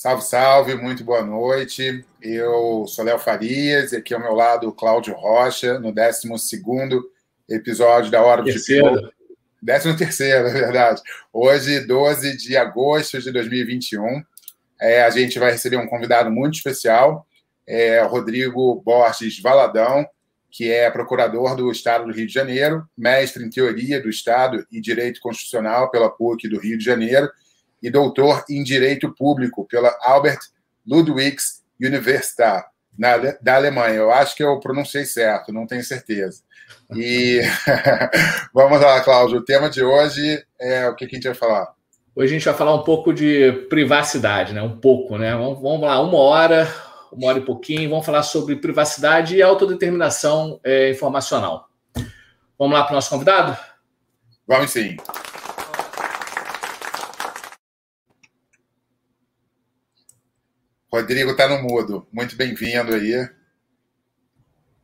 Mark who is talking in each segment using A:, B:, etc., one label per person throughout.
A: Salve, salve, muito boa noite. Eu sou Léo Farias e aqui ao meu lado Cláudio Rocha, no 12 episódio da Hora do Futebol. 13 terceiro, é verdade. Hoje, 12 de agosto de 2021, é, a gente vai receber um convidado muito especial, é, Rodrigo Borges Valadão, que é procurador do Estado do Rio de Janeiro, mestre em Teoria do Estado e Direito Constitucional pela PUC do Rio de Janeiro e doutor em Direito Público pela Albert Ludwigs Universität, na, da Alemanha. Eu acho que eu pronunciei certo, não tenho certeza. E vamos lá, Cláudio. O tema de hoje é o que, que a gente vai falar?
B: Hoje a gente vai falar um pouco de privacidade, né? Um pouco, né? Vamos, vamos lá, uma hora, uma hora e pouquinho, vamos falar sobre privacidade e autodeterminação é, informacional. Vamos lá para o nosso convidado?
A: Vamos sim. Rodrigo está no mudo. Muito bem-vindo aí.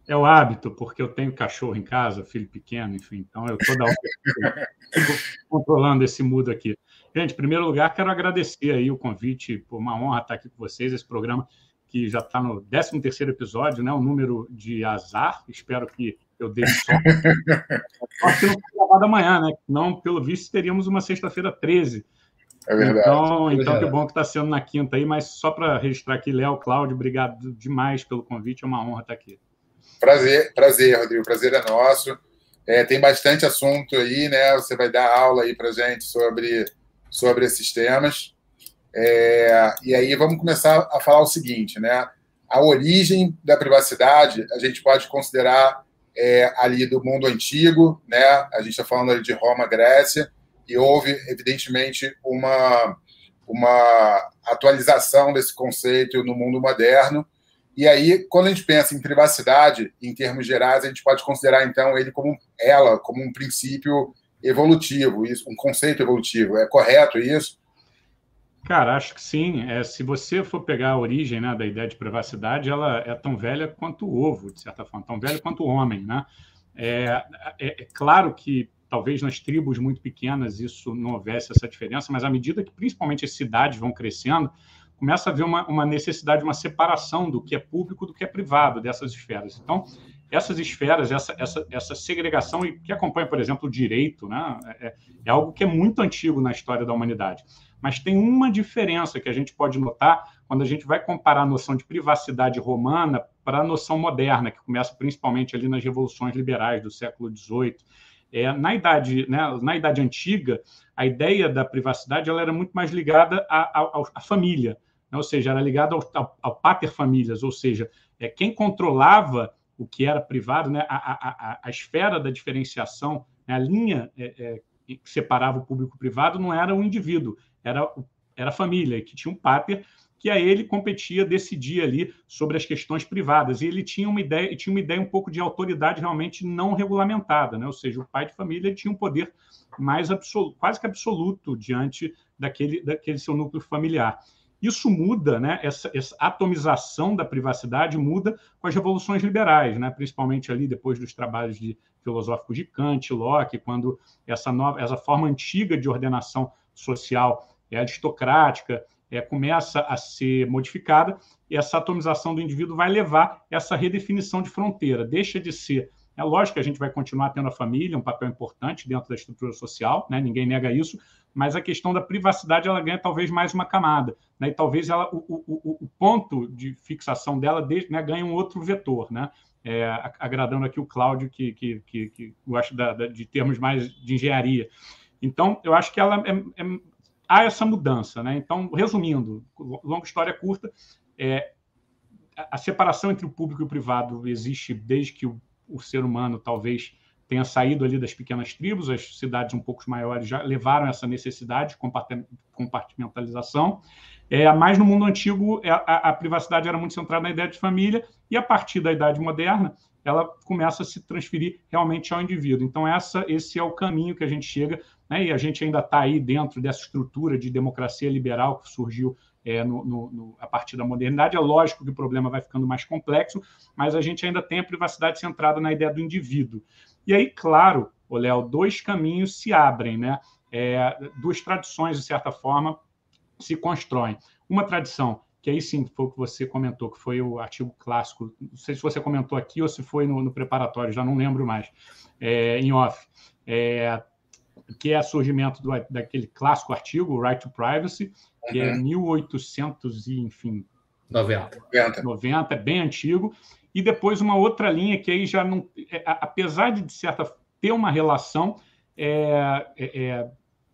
C: É o hábito, porque eu tenho cachorro em casa, filho pequeno, enfim. Então, eu toda hora controlando esse mudo aqui. Gente, em primeiro lugar, quero agradecer aí o convite, por uma honra estar aqui com vocês, esse programa que já está no 13º episódio, né? um número de azar, espero que eu dê sorte. Só que não foi gravado amanhã, né? Não, pelo visto, teríamos uma sexta-feira 13,
A: é verdade.
C: Então, então que bom que está sendo na quinta aí, mas só para registrar aqui, Léo, Cláudio, obrigado demais pelo convite, é uma honra estar aqui.
A: Prazer, prazer, Rodrigo, prazer é nosso. É, tem bastante assunto aí, né? Você vai dar aula aí para gente sobre, sobre esses temas. É, e aí vamos começar a falar o seguinte, né? A origem da privacidade a gente pode considerar é, ali do mundo antigo, né? A gente está falando ali de Roma, Grécia, e houve, evidentemente, uma, uma atualização desse conceito no mundo moderno. E aí, quando a gente pensa em privacidade, em termos gerais, a gente pode considerar, então, ele como ela, como um princípio evolutivo, isso, um conceito evolutivo. É correto isso?
C: Cara, acho que sim. É, se você for pegar a origem né, da ideia de privacidade, ela é tão velha quanto o ovo, de certa forma, tão velha quanto o homem. Né? É, é, é claro que talvez nas tribos muito pequenas isso não houvesse essa diferença, mas à medida que principalmente as cidades vão crescendo, começa a haver uma, uma necessidade, uma separação do que é público do que é privado dessas esferas. Então, essas esferas, essa, essa, essa segregação, que acompanha, por exemplo, o direito, né, é, é algo que é muito antigo na história da humanidade. Mas tem uma diferença que a gente pode notar quando a gente vai comparar a noção de privacidade romana para a noção moderna, que começa principalmente ali nas revoluções liberais do século XVIII é, na, idade, né, na idade antiga, a ideia da privacidade ela era muito mais ligada à, à, à família, né? ou seja, era ligada ao, ao, ao pater famílias, ou seja, é, quem controlava o que era privado, né, a, a, a esfera da diferenciação, né, a linha é, é, que separava o público privado não era o indivíduo, era, era a família, que tinha um pater que a ele competia decidir ali sobre as questões privadas. E ele tinha uma ideia, tinha uma ideia um pouco de autoridade realmente não regulamentada, né? ou seja, o pai de família tinha um poder mais absoluto, quase que absoluto diante daquele, daquele seu núcleo familiar. Isso muda, né? Essa, essa, atomização da privacidade muda com as revoluções liberais, né? principalmente ali depois dos trabalhos de filosóficos de Kant, Locke, quando essa nova, essa forma antiga de ordenação social é aristocrática, é, começa a ser modificada e essa atomização do indivíduo vai levar essa redefinição de fronteira. Deixa de ser. É lógico que a gente vai continuar tendo a família, um papel importante dentro da estrutura social, né? ninguém nega isso, mas a questão da privacidade ela ganha talvez mais uma camada, né? e talvez ela, o, o, o ponto de fixação dela de, né, ganhe um outro vetor. Né? É, agradando aqui o Cláudio, que, que, que, que gosta da, da, de termos mais de engenharia. Então, eu acho que ela é, é há essa mudança. Né? Então, resumindo, longa história curta, é, a separação entre o público e o privado existe desde que o, o, ser humano talvez tenha saído ali das pequenas tribos, as cidades um pouco maiores já levaram essa necessidade de compartimentalização. É, mas no mundo antigo é, a, a, privacidade era muito centrada na ideia de família e a partir da idade moderna ela começa a se transferir realmente ao indivíduo. Então essa, esse é o caminho que a gente chega né? e a gente ainda está aí dentro dessa estrutura de democracia liberal que surgiu é, no, no, no, a partir da modernidade. É lógico que o problema vai ficando mais complexo, mas a gente ainda tem a privacidade centrada na ideia do indivíduo. E aí, claro, Léo, dois caminhos se abrem, né? É, duas tradições, de certa forma, se constroem. Uma tradição, que aí sim foi o que você comentou, que foi o artigo clássico, não sei se você comentou aqui ou se foi no, no preparatório, já não lembro mais, é, em off, é, que é o surgimento do, daquele clássico artigo, Right to Privacy, que é uhum. é 1800 e, enfim...
B: 90.
C: 90, é bem antigo. E depois uma outra linha que aí já não... É, apesar de, de certa... ter uma relação, é, é, é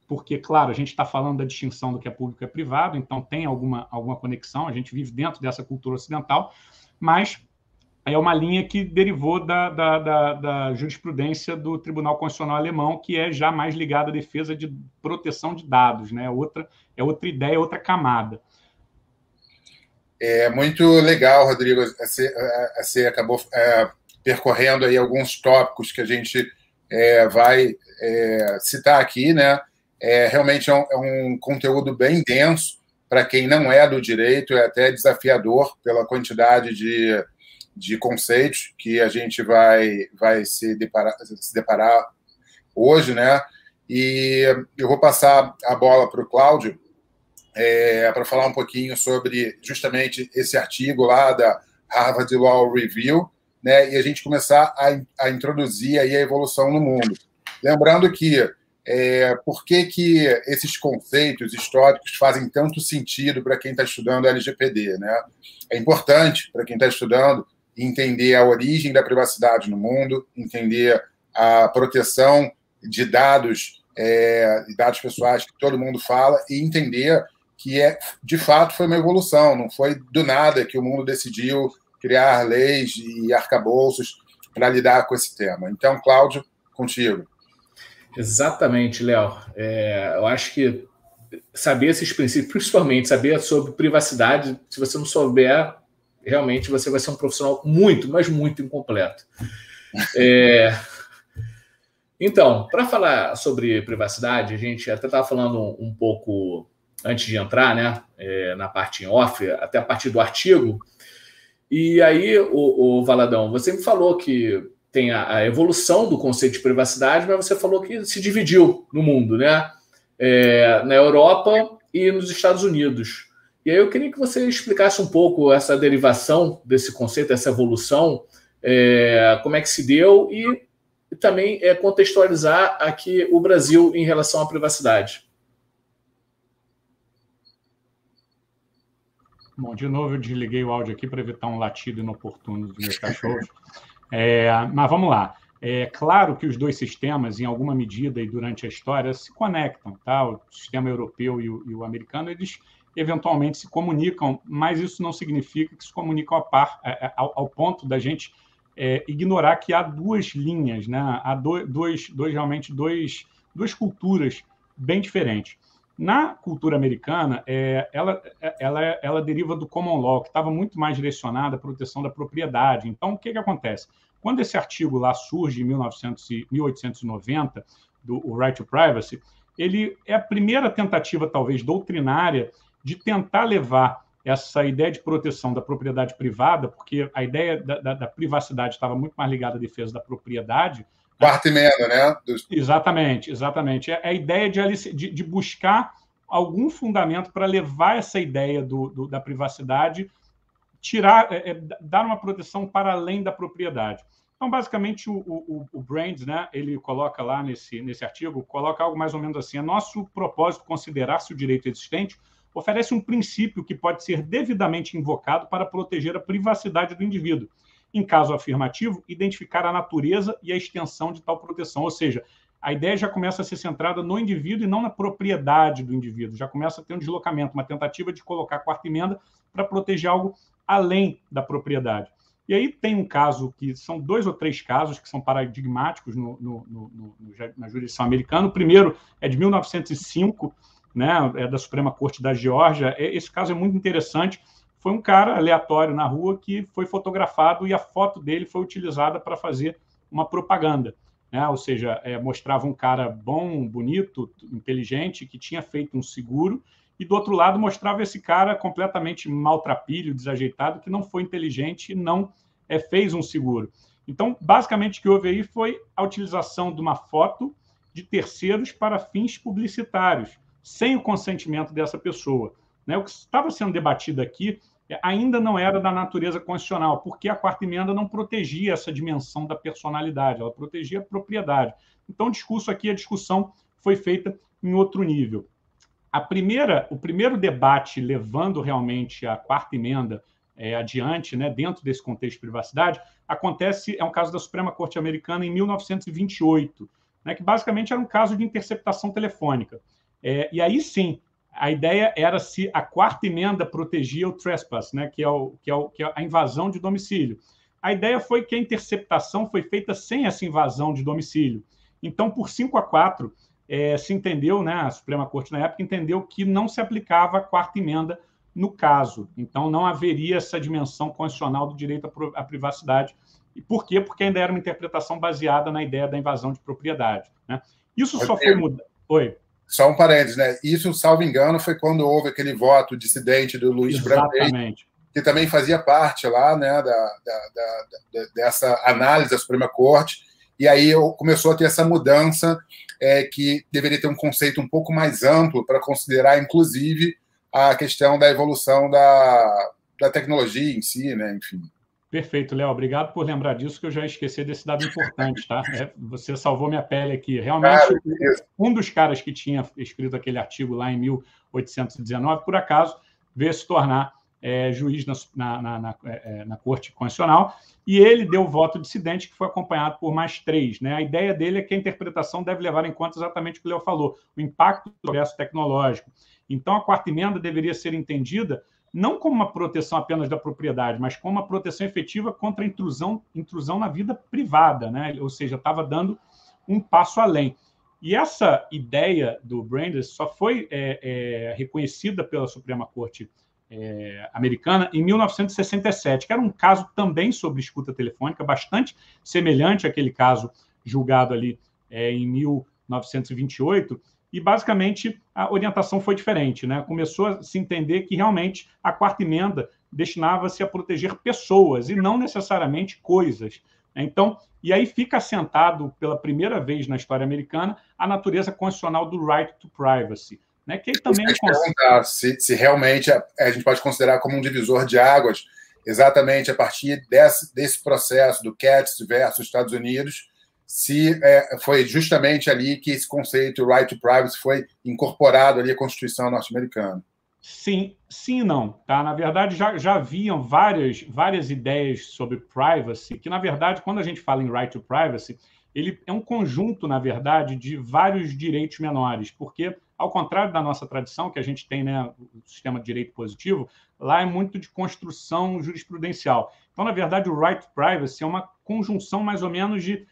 C: porque, claro, a gente está falando da distinção do que é público e é privado, então tem alguma, alguma conexão, a gente vive dentro dessa cultura ocidental, mas é uma linha que derivou da, da, da, da, jurisprudência do Tribunal Constitucional Alemão, que é já mais ligada à defesa de proteção de dados, né? outra, é outra ideia, outra camada.
A: É muito legal, Rodrigo. Você, você acabou é, percorrendo aí alguns tópicos que a gente é, vai é, citar aqui, né? É, realmente é um, é um conteúdo bem denso para quem não é do direito, é até desafiador pela quantidade de, de conceitos que a gente vai, vai se, deparar, se deparar hoje, né? E eu vou passar a bola para o Cláudio é, para falar um pouquinho sobre justamente esse artigo lá da Harvard Law Review, né? E a gente começar a, a introduzir aí a evolução no mundo. Lembrando que é, por que, que esses conceitos históricos fazem tanto sentido para quem está estudando LGPD. Né? É importante para quem está estudando entender a origem da privacidade no mundo, entender a proteção de dados, é, dados pessoais que todo mundo fala, e entender que é, de fato foi uma evolução, não foi do nada que o mundo decidiu criar leis e arcabouços para lidar com esse tema. Então, Cláudio, contigo.
B: Exatamente, Léo. É, eu acho que saber esses princípios, principalmente saber sobre privacidade, se você não souber, realmente você vai ser um profissional muito, mas muito incompleto. É, então, para falar sobre privacidade, a gente até estava falando um, pouco antes de entrar, né, é, na parte em off, até a partir do artigo. E aí, o, o Valadão, você me falou que tem a, a, evolução do conceito de privacidade, mas você falou que se dividiu no mundo, né? É, na Europa e nos Estados Unidos. E aí eu queria que você explicasse um pouco essa derivação desse conceito, essa evolução, é, como é que se deu e, também é, contextualizar aqui o Brasil em relação à privacidade.
C: Bom, de novo eu desliguei o áudio aqui para evitar um latido inoportuno dos meus cachorros. É, mas vamos lá. É claro que os dois sistemas, em alguma medida e durante a história, se conectam, tá? O sistema europeu e o, e o americano, eles eventualmente se comunicam, mas isso não significa que se comunicam par, é, é, ao, ao ponto da gente é, ignorar que há duas linhas, né? Há dois, dois, realmente dois, duas culturas bem diferentes. Na cultura americana, é, ela, ela, ela deriva do common law, que estava muito mais direcionada à proteção da propriedade. Então, o que, que acontece? Quando esse artigo lá surge em 1900, 1890, do Right to Privacy, ele é a primeira tentativa, talvez, doutrinária de tentar levar essa ideia de proteção da propriedade privada, porque a ideia da, da, da privacidade estava muito mais ligada à defesa da propriedade,
A: Quarta emenda, né?
C: Dos... Exatamente, exatamente. É a ideia de, de, de buscar algum fundamento para levar essa ideia do, do, da privacidade, tirar, é, é, dar uma proteção para além da propriedade. Então, basicamente, o, o, o Brands, né, ele coloca lá nesse, nesse artigo, coloca algo mais ou menos assim: é nosso propósito considerar-se o direito existente oferece um princípio que pode ser devidamente invocado para proteger a privacidade do indivíduo em caso afirmativo, identificar a natureza e a extensão de tal proteção. Ou seja, a ideia já começa a ser centrada no indivíduo e não na propriedade do indivíduo. Já começa a ter um deslocamento, uma tentativa de colocar a quarta emenda para proteger algo além da propriedade. E aí tem um caso que são dois ou três casos que são paradigmáticos no, no, no, na jurisdição americana. O primeiro é de 1905, né, é da Suprema Corte da Geórgia. Esse caso é muito interessante foi um cara aleatório na rua que foi fotografado e a foto dele foi utilizada para fazer uma propaganda. Né? Ou seja, é, mostrava um cara bom, bonito, inteligente, que tinha feito um seguro, e do outro lado mostrava esse cara completamente maltrapilho, desajeitado, que não foi inteligente e não é, fez um seguro. Então, basicamente, o que houve aí foi a utilização de uma foto de terceiros para fins publicitários. Sem o consentimento dessa pessoa. Né? O que estava sendo debatido aqui ainda não era da natureza constitucional, porque a quarta emenda não protegia essa dimensão da personalidade, ela protegia a propriedade. Então, o discurso aqui, a discussão foi feita em outro nível. A primeira, o primeiro debate levando realmente a quarta emenda é, adiante, né, dentro desse contexto de privacidade, acontece, é um caso da Suprema Corte Americana em 1928, né, que basicamente era um caso de interceptação telefônica. É, e aí sim, a ideia era se a quarta emenda protegia o trespass, né, que, é o, que, é o, que é a invasão de domicílio. A ideia foi que a interceptação foi feita sem essa invasão de domicílio. Então, por 5 a 4, é, se entendeu, né, a Suprema Corte na época entendeu que não se aplicava a quarta emenda no caso. Então, não haveria essa dimensão constitucional do direito à privacidade. E por quê? Porque ainda era uma interpretação baseada na ideia da invasão de propriedade. Né? Isso só foi mudado. Oi.
A: Só um parênteses, né? Isso, salvo engano, foi quando houve aquele voto dissidente do Luiz Exatamente. que também fazia parte lá né, da, da, da, dessa análise da Suprema Corte. E aí começou a ter essa mudança é, que deveria ter um conceito um pouco mais amplo para considerar, inclusive, a questão da evolução da, da tecnologia em si, né? Enfim.
C: Perfeito, Léo. Obrigado por lembrar disso, que eu já esqueci desse dado importante, tá? É, você salvou minha pele aqui. Realmente, um dos caras que tinha escrito aquele artigo lá em 1819, por acaso, veio se tornar é, juiz na, na, na, é, é, na, Corte Constitucional, e ele deu voto dissidente, que foi acompanhado por mais três. Né? A ideia dele é que a interpretação deve levar em conta exatamente o que o Léo falou, o impacto do progresso tecnológico. Então, a quarta emenda deveria ser entendida não como uma proteção apenas da propriedade, mas como uma proteção efetiva contra intrusão, intrusão na vida privada, né? ou seja, estava dando um passo além. E essa ideia do Brandes só foi é, é, reconhecida pela Suprema Corte é, americana em 1967, que era um caso também sobre escuta telefônica, bastante semelhante àquele caso julgado ali é, em 1928, e basicamente a orientação foi diferente, né? Começou a se entender que realmente a quarta emenda destinava-se a proteger pessoas e não necessariamente coisas. Né? Então, e aí fica assentado pela primeira vez na história americana a natureza constitucional do right to privacy, né? Que também é
A: se, se realmente a, a, gente pode considerar como um divisor de águas, exatamente a partir desse, desse processo do Cats versus Estados Unidos se é, foi justamente ali que esse conceito right to privacy foi incorporado ali à Constituição norte-americana.
C: Sim, sim não. Tá? Na verdade, já, já haviam várias, várias ideias sobre privacy, que, na verdade, quando a gente fala em right to privacy, ele é um conjunto, na verdade, de vários direitos menores, porque, ao contrário da nossa tradição, que a gente tem né, o sistema de direito positivo, lá é muito de construção jurisprudencial. Então, na verdade, o right to privacy é uma conjunção mais ou menos de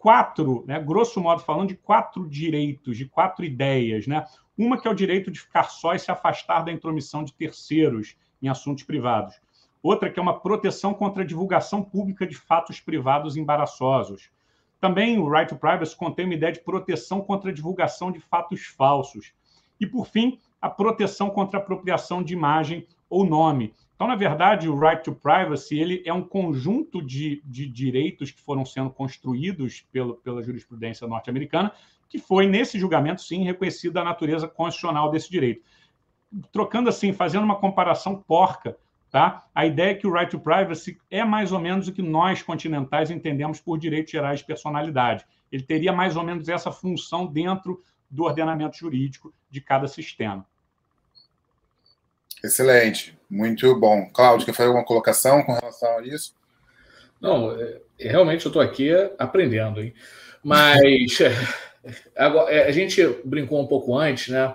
C: quatro, né, grosso modo falando, de quatro direitos, de quatro ideias. Né? Uma que é o direito de ficar só e se afastar da intromissão de terceiros em assuntos privados. Outra que é uma proteção contra a divulgação pública de fatos privados embaraçosos. Também o Right to Privacy contém uma ideia de proteção contra a divulgação de fatos falsos. E, por fim, a proteção contra a apropriação de imagem ou nome, então, na verdade, o right to privacy ele é um conjunto de, de direitos que foram sendo construídos pelo, pela jurisprudência norte-americana, que foi, nesse julgamento, sim, reconhecida a natureza constitucional desse direito. Trocando assim, fazendo uma comparação porca, tá? a ideia é que o right to privacy é mais ou menos o que nós, continentais, entendemos por direitos gerais de personalidade. Ele teria mais ou menos essa função dentro do ordenamento jurídico de cada sistema.
A: Excelente, muito bom. Cláudio, quer fazer alguma colocação com relação a isso?
B: Não, é, realmente eu estou aqui aprendendo, hein? Mas agora, é, a gente brincou um pouco antes, né?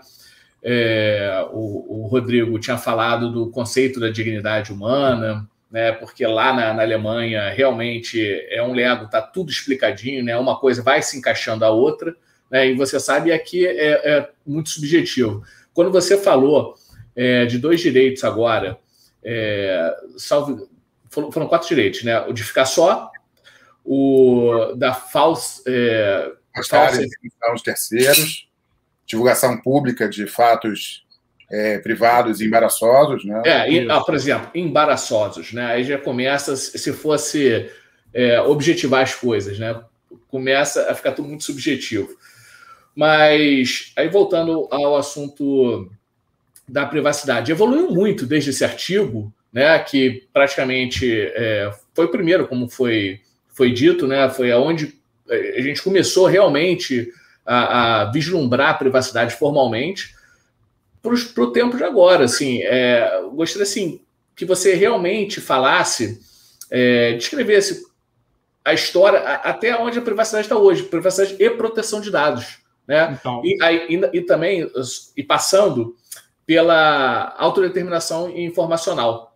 B: É, o, o, Rodrigo tinha falado do conceito da dignidade humana, né? Porque lá na, na Alemanha realmente é um lego, tá tudo explicadinho, né? Uma coisa vai se encaixando a outra, né? E você sabe aqui é, é muito subjetivo. Quando você falou é, de dois direitos agora, é, salvo, foram, foram, quatro direitos, né? O de ficar só, o da falsa. É,
A: falsa... os terceiros, divulgação pública de fatos é, privados e embaraçosos, né?
B: É, e, ah, por exemplo, embaraçosos, né? Aí já começa, se fosse é, objetivar as coisas, né? Começa a ficar tudo muito subjetivo. Mas aí voltando ao assunto da privacidade, evoluiu muito desde esse artigo, né, que praticamente é, foi o primeiro, como foi, foi dito, né, foi aonde é, a gente começou realmente a, a vislumbrar a privacidade formalmente para o tempo de agora. Assim, é, gostaria assim, que você realmente falasse, é, descrevesse a história até onde a privacidade está hoje, privacidade e proteção de dados. Né? Então. E, e, e, também, e passando pela autodeterminação informacional.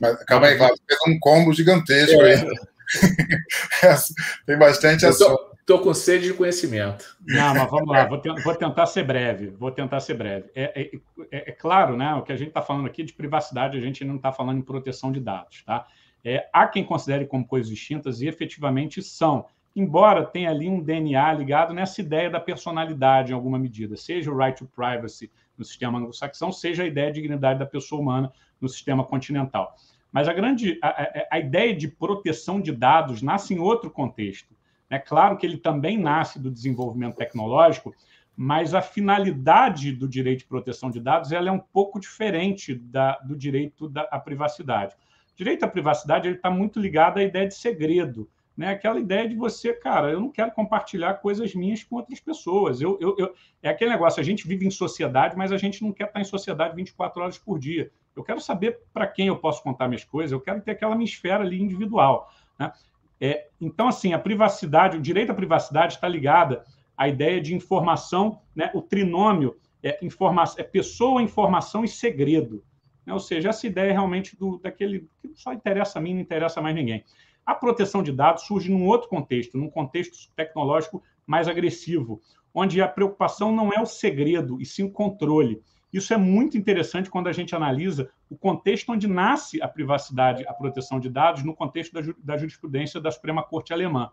A: Mas, calma aí, Cláudio, fez um combo gigantesco é. aí. Tem bastante assunto.
B: Estou com sede de conhecimento.
C: Não, mas vamos lá, vou, te, vou tentar ser breve. Vou tentar ser breve. É, é, é, é claro, né? O que a gente está falando aqui de privacidade, a gente não está falando em proteção de dados, tá? É, há quem considere como coisas distintas e efetivamente são embora tenha ali um DNA ligado nessa ideia da personalidade em alguma medida, seja o right to privacy no sistema anglo-saxão, seja a ideia de dignidade da pessoa humana no sistema continental. Mas a grande a, a, ideia de proteção de dados nasce em outro contexto. É claro que ele também nasce do desenvolvimento tecnológico, mas a finalidade do direito de proteção de dados ela é um pouco diferente da, do direito da, à privacidade. O direito à privacidade está muito ligado à ideia de segredo, né? Aquela ideia de você, cara, eu não quero compartilhar coisas minhas com outras pessoas. Eu, eu, eu, É aquele negócio, a gente vive em sociedade, mas a gente não quer estar em sociedade 24 horas por dia. Eu quero saber para quem eu posso contar minhas coisas, eu quero ter aquela minha esfera ali individual. Né? É, então, assim, a privacidade, o direito à privacidade está ligada à ideia de informação, né? o trinômio é, informa é pessoa, informação e segredo. Né? Ou seja, essa ideia realmente do, daquele que só interessa a mim, não interessa mais ninguém. A proteção de dados surge num outro contexto, num contexto tecnológico mais agressivo, onde a preocupação não é o segredo, e sim o controle. Isso é muito interessante quando a gente analisa o contexto onde nasce a privacidade, a proteção de dados, no contexto da, da jurisprudência da Suprema Corte Alemã.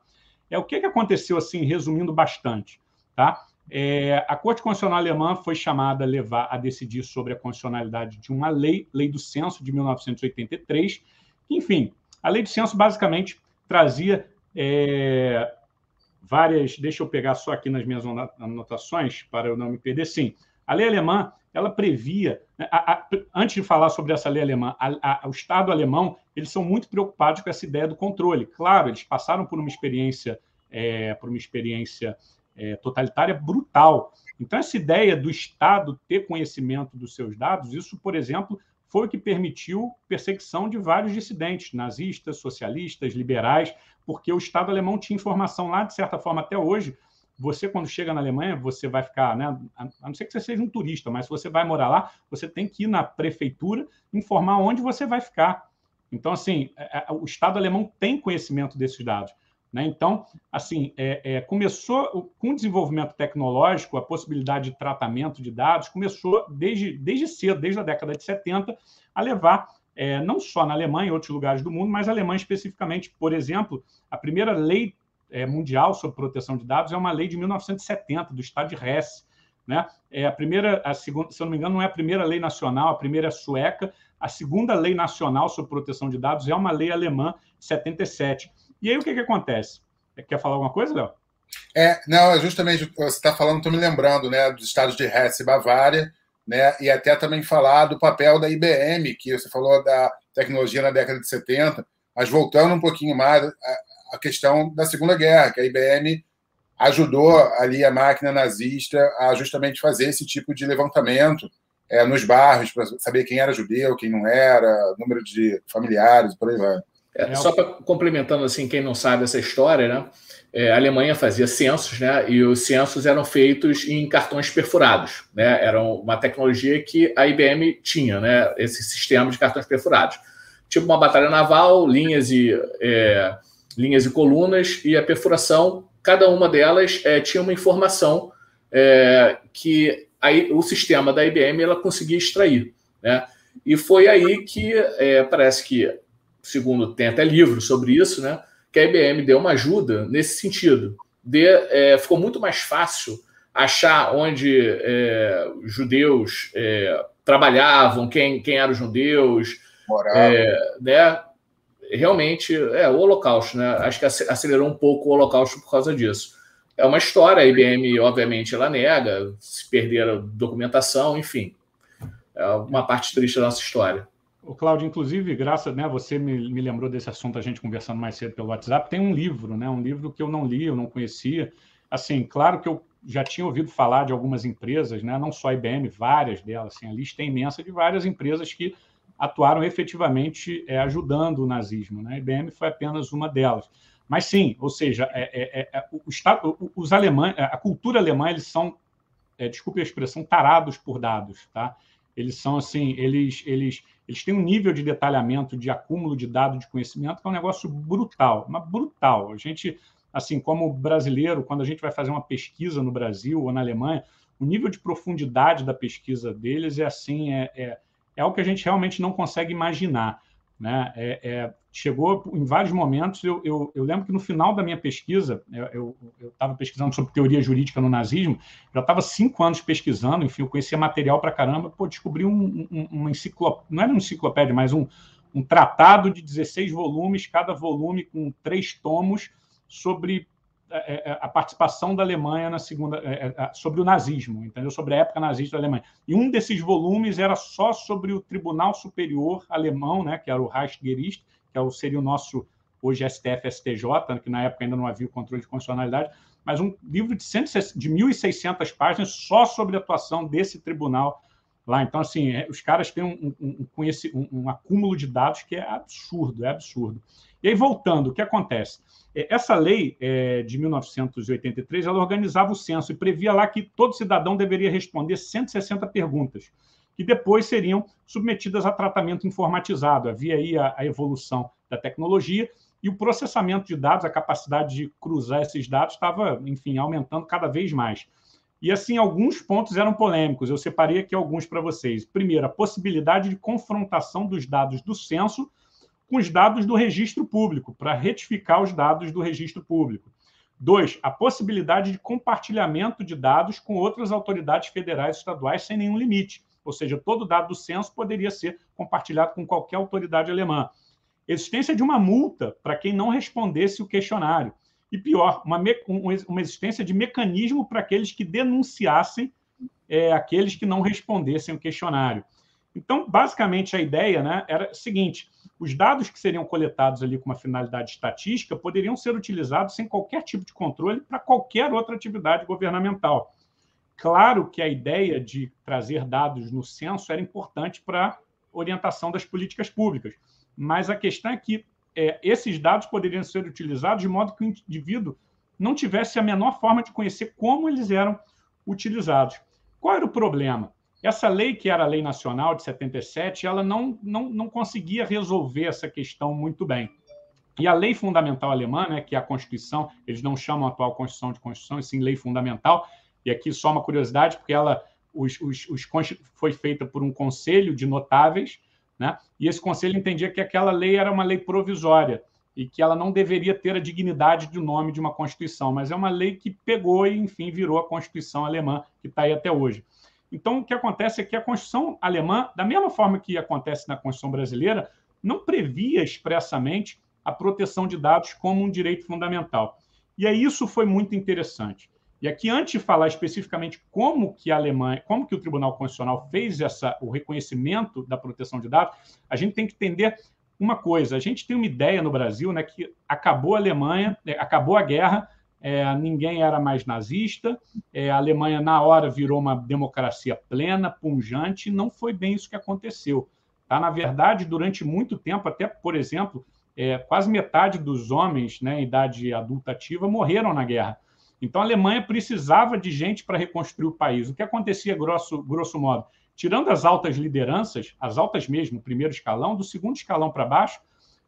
C: É o que, que aconteceu, assim, resumindo bastante. Tá? É, a Corte Constitucional Alemã foi chamada a levar a decidir sobre a constitucionalidade de uma lei, Lei do Censo de 1983, que, enfim, a lei de censo basicamente trazia é, várias. Deixa eu pegar só aqui nas minhas anotações para eu não me perder. Sim, a lei alemã ela previa. Né, a, a, antes de falar sobre essa lei alemã, a, o Estado alemão eles são muito preocupados com essa ideia do controle. Claro, eles passaram por uma experiência, é, por uma experiência é, totalitária brutal. Então, essa ideia do Estado ter conhecimento dos seus dados, isso, por exemplo, foi o que permitiu perseguição de vários dissidentes, nazistas, socialistas, liberais, porque o Estado alemão tinha informação lá, de certa forma, até hoje. Você, quando chega na Alemanha, você vai ficar, né? A não ser que você seja um turista, mas se você vai morar lá, você tem que ir na prefeitura informar onde você vai ficar. Então, assim, é, é, o Estado alemão tem conhecimento desses dados. Né? Então, assim, é, é, começou com o desenvolvimento tecnológico, a possibilidade de tratamento de dados começou desde, desde cedo, desde a década de 70, a levar, é, não só na Alemanha, em outros lugares do mundo, mas na Alemanha especificamente. Por exemplo, a primeira lei é, mundial sobre proteção de dados é uma lei de 1970, do Estado de Hesse. Né? É a primeira, a segunda, se eu não me engano, não é a primeira lei nacional, a primeira é sueca. A segunda lei nacional sobre proteção de dados é uma lei alemã de 77. E aí o que, que acontece? Quer falar alguma coisa, Léo?
A: É, não, é justamente você está falando, estou me lembrando, né, dos estados de Hesse e Bavária, né, e até também falar do papel da IBM, que você falou da tecnologia na década de 70, mas voltando um pouquinho mais a, questão da Segunda Guerra, que a IBM ajudou ali a máquina nazista a justamente fazer esse tipo de levantamento é, nos bairros para saber quem era judeu, quem não era, número de familiares, por aí vai.
B: É, só para complementando assim, quem não sabe essa história, né? É, a Alemanha fazia censos, né? E os censos eram feitos em cartões perfurados, né? Era uma tecnologia que a IBM tinha, né? Esse sistema de cartões perfurados, tipo uma batalha naval, linhas e é, linhas e colunas e a perfuração. Cada uma delas é, tinha uma informação é, que aí o sistema da IBM ela conseguia extrair, né? E foi aí que é, parece que segundo tem até livro sobre isso, né? Que a IBM deu uma ajuda nesse sentido. De, é, ficou muito mais fácil achar onde é, judeus é, trabalhavam, quem, quem eram os judeus, é, né? Realmente, é o Holocausto, né? Acho que acelerou um pouco o Holocausto por causa disso. é uma história. A IBM, obviamente, ela nega, se perder a documentação, enfim. É uma parte triste da nossa história.
C: O Cláudio, inclusive, graças, né, você me, me, lembrou desse assunto, a gente conversando mais cedo pelo WhatsApp, tem um livro, né, um livro que eu não li, eu não conhecia. Assim, claro que eu já tinha ouvido falar de algumas empresas, né, não só a IBM, várias delas, assim, a lista é imensa de várias empresas que atuaram efetivamente é, ajudando o nazismo. Né? A IBM foi apenas uma delas. Mas sim, ou seja, é, é, é o estado, os alemães, a cultura alemã, eles são, é, desculpe a expressão, tarados por dados, tá? Eles são assim, eles, eles, eles têm um nível de detalhamento, de acúmulo de dados de conhecimento que é um negócio brutal, mas brutal. A gente, assim, como brasileiro, quando a gente vai fazer uma pesquisa no Brasil ou na Alemanha, o nível de profundidade da pesquisa deles é assim, é, é, é algo que a gente realmente não consegue imaginar. Né? É, é, chegou em vários momentos. Eu, eu, eu, lembro que no final da minha pesquisa, eu estava pesquisando sobre teoria jurídica no nazismo, já estava cinco anos pesquisando, enfim, eu conhecia material para caramba, pô, descobri um, um, uma enciclopédia, não era uma enciclopédia, mas um, um tratado de 16 volumes, cada volume com três tomos sobre é, é, a participação da Alemanha na segunda é, sobre o nazismo, entendeu? Sobre a época nazista da Alemanha. E um desses volumes era só sobre o Tribunal Superior Alemão, né, que era o Reichsgericht, que é seria o nosso hoje STF STJ, que na época ainda não havia o controle de constitucionalidade, mas um livro de, 100, de 1.600 páginas só sobre a atuação desse tribunal lá. Então, assim, os caras têm um, um, um, um acúmulo de dados que é absurdo, é absurdo. E aí, voltando, o que acontece? É, essa lei é, de 1983, ela organizava o censo e previa lá que todo cidadão deveria responder 160 perguntas, que depois seriam submetidas a tratamento informatizado. Havia aí a, a evolução da tecnologia e o processamento de dados, a capacidade de cruzar esses dados estava, enfim, aumentando cada vez mais. E assim, alguns pontos eram polêmicos. Eu separei aqui alguns para vocês. Primeiro, a possibilidade de confrontação dos dados do censo com os dados do registro público, para retificar os dados do registro público. Dois, a possibilidade de compartilhamento de dados com outras autoridades federais e estaduais sem nenhum limite. Ou seja, todo dado do censo poderia ser compartilhado com qualquer autoridade alemã. Existência de uma multa para quem não respondesse o questionário. E pior, uma, uma existência de mecanismo para aqueles que denunciassem é, aqueles que não respondessem o questionário. Então, basicamente, a ideia né, era a seguinte: os dados que seriam coletados ali com uma finalidade estatística poderiam ser utilizados sem qualquer tipo de controle para qualquer outra atividade governamental. Claro que a ideia de trazer dados no censo era importante para a orientação das políticas públicas, mas a questão é que é, esses dados poderiam ser utilizados de modo que o indivíduo não tivesse a menor forma de conhecer como eles eram utilizados. Qual era o problema? Essa lei, que era a lei nacional de 77, ela não, não, não conseguia resolver essa questão muito bem. E a lei fundamental alemã, né, que é a Constituição, eles não chamam a atual Constituição de Constituição, e sim lei fundamental, e aqui só uma curiosidade, porque ela os, os, os, foi feita por um conselho de notáveis, né, e esse conselho entendia que aquela lei era uma lei provisória e que ela não deveria ter a dignidade do nome de uma Constituição, mas é uma lei que pegou e, enfim, virou a Constituição alemã, que está aí até hoje. Então, o que acontece é que a Constituição alemã, da mesma forma que acontece na Constituição brasileira, não previa expressamente a proteção de dados como um direito fundamental. E aí isso foi muito interessante. E aqui, antes de falar especificamente como que a Alemanha, como que o Tribunal Constitucional fez essa, o reconhecimento da proteção de dados, a gente tem que entender uma coisa. A gente tem uma ideia no Brasil, né, que acabou a Alemanha, né, acabou a guerra, é, ninguém era mais nazista, é, a Alemanha, na hora, virou uma democracia plena, punjante, não foi bem isso que aconteceu. Tá? Na verdade, durante muito tempo, até, por exemplo, é, quase metade dos homens né, em idade adulta ativa morreram na guerra. Então, a Alemanha precisava de gente para reconstruir o país. O que acontecia, grosso, grosso modo? Tirando as altas lideranças, as altas mesmo, primeiro escalão, do segundo escalão para baixo,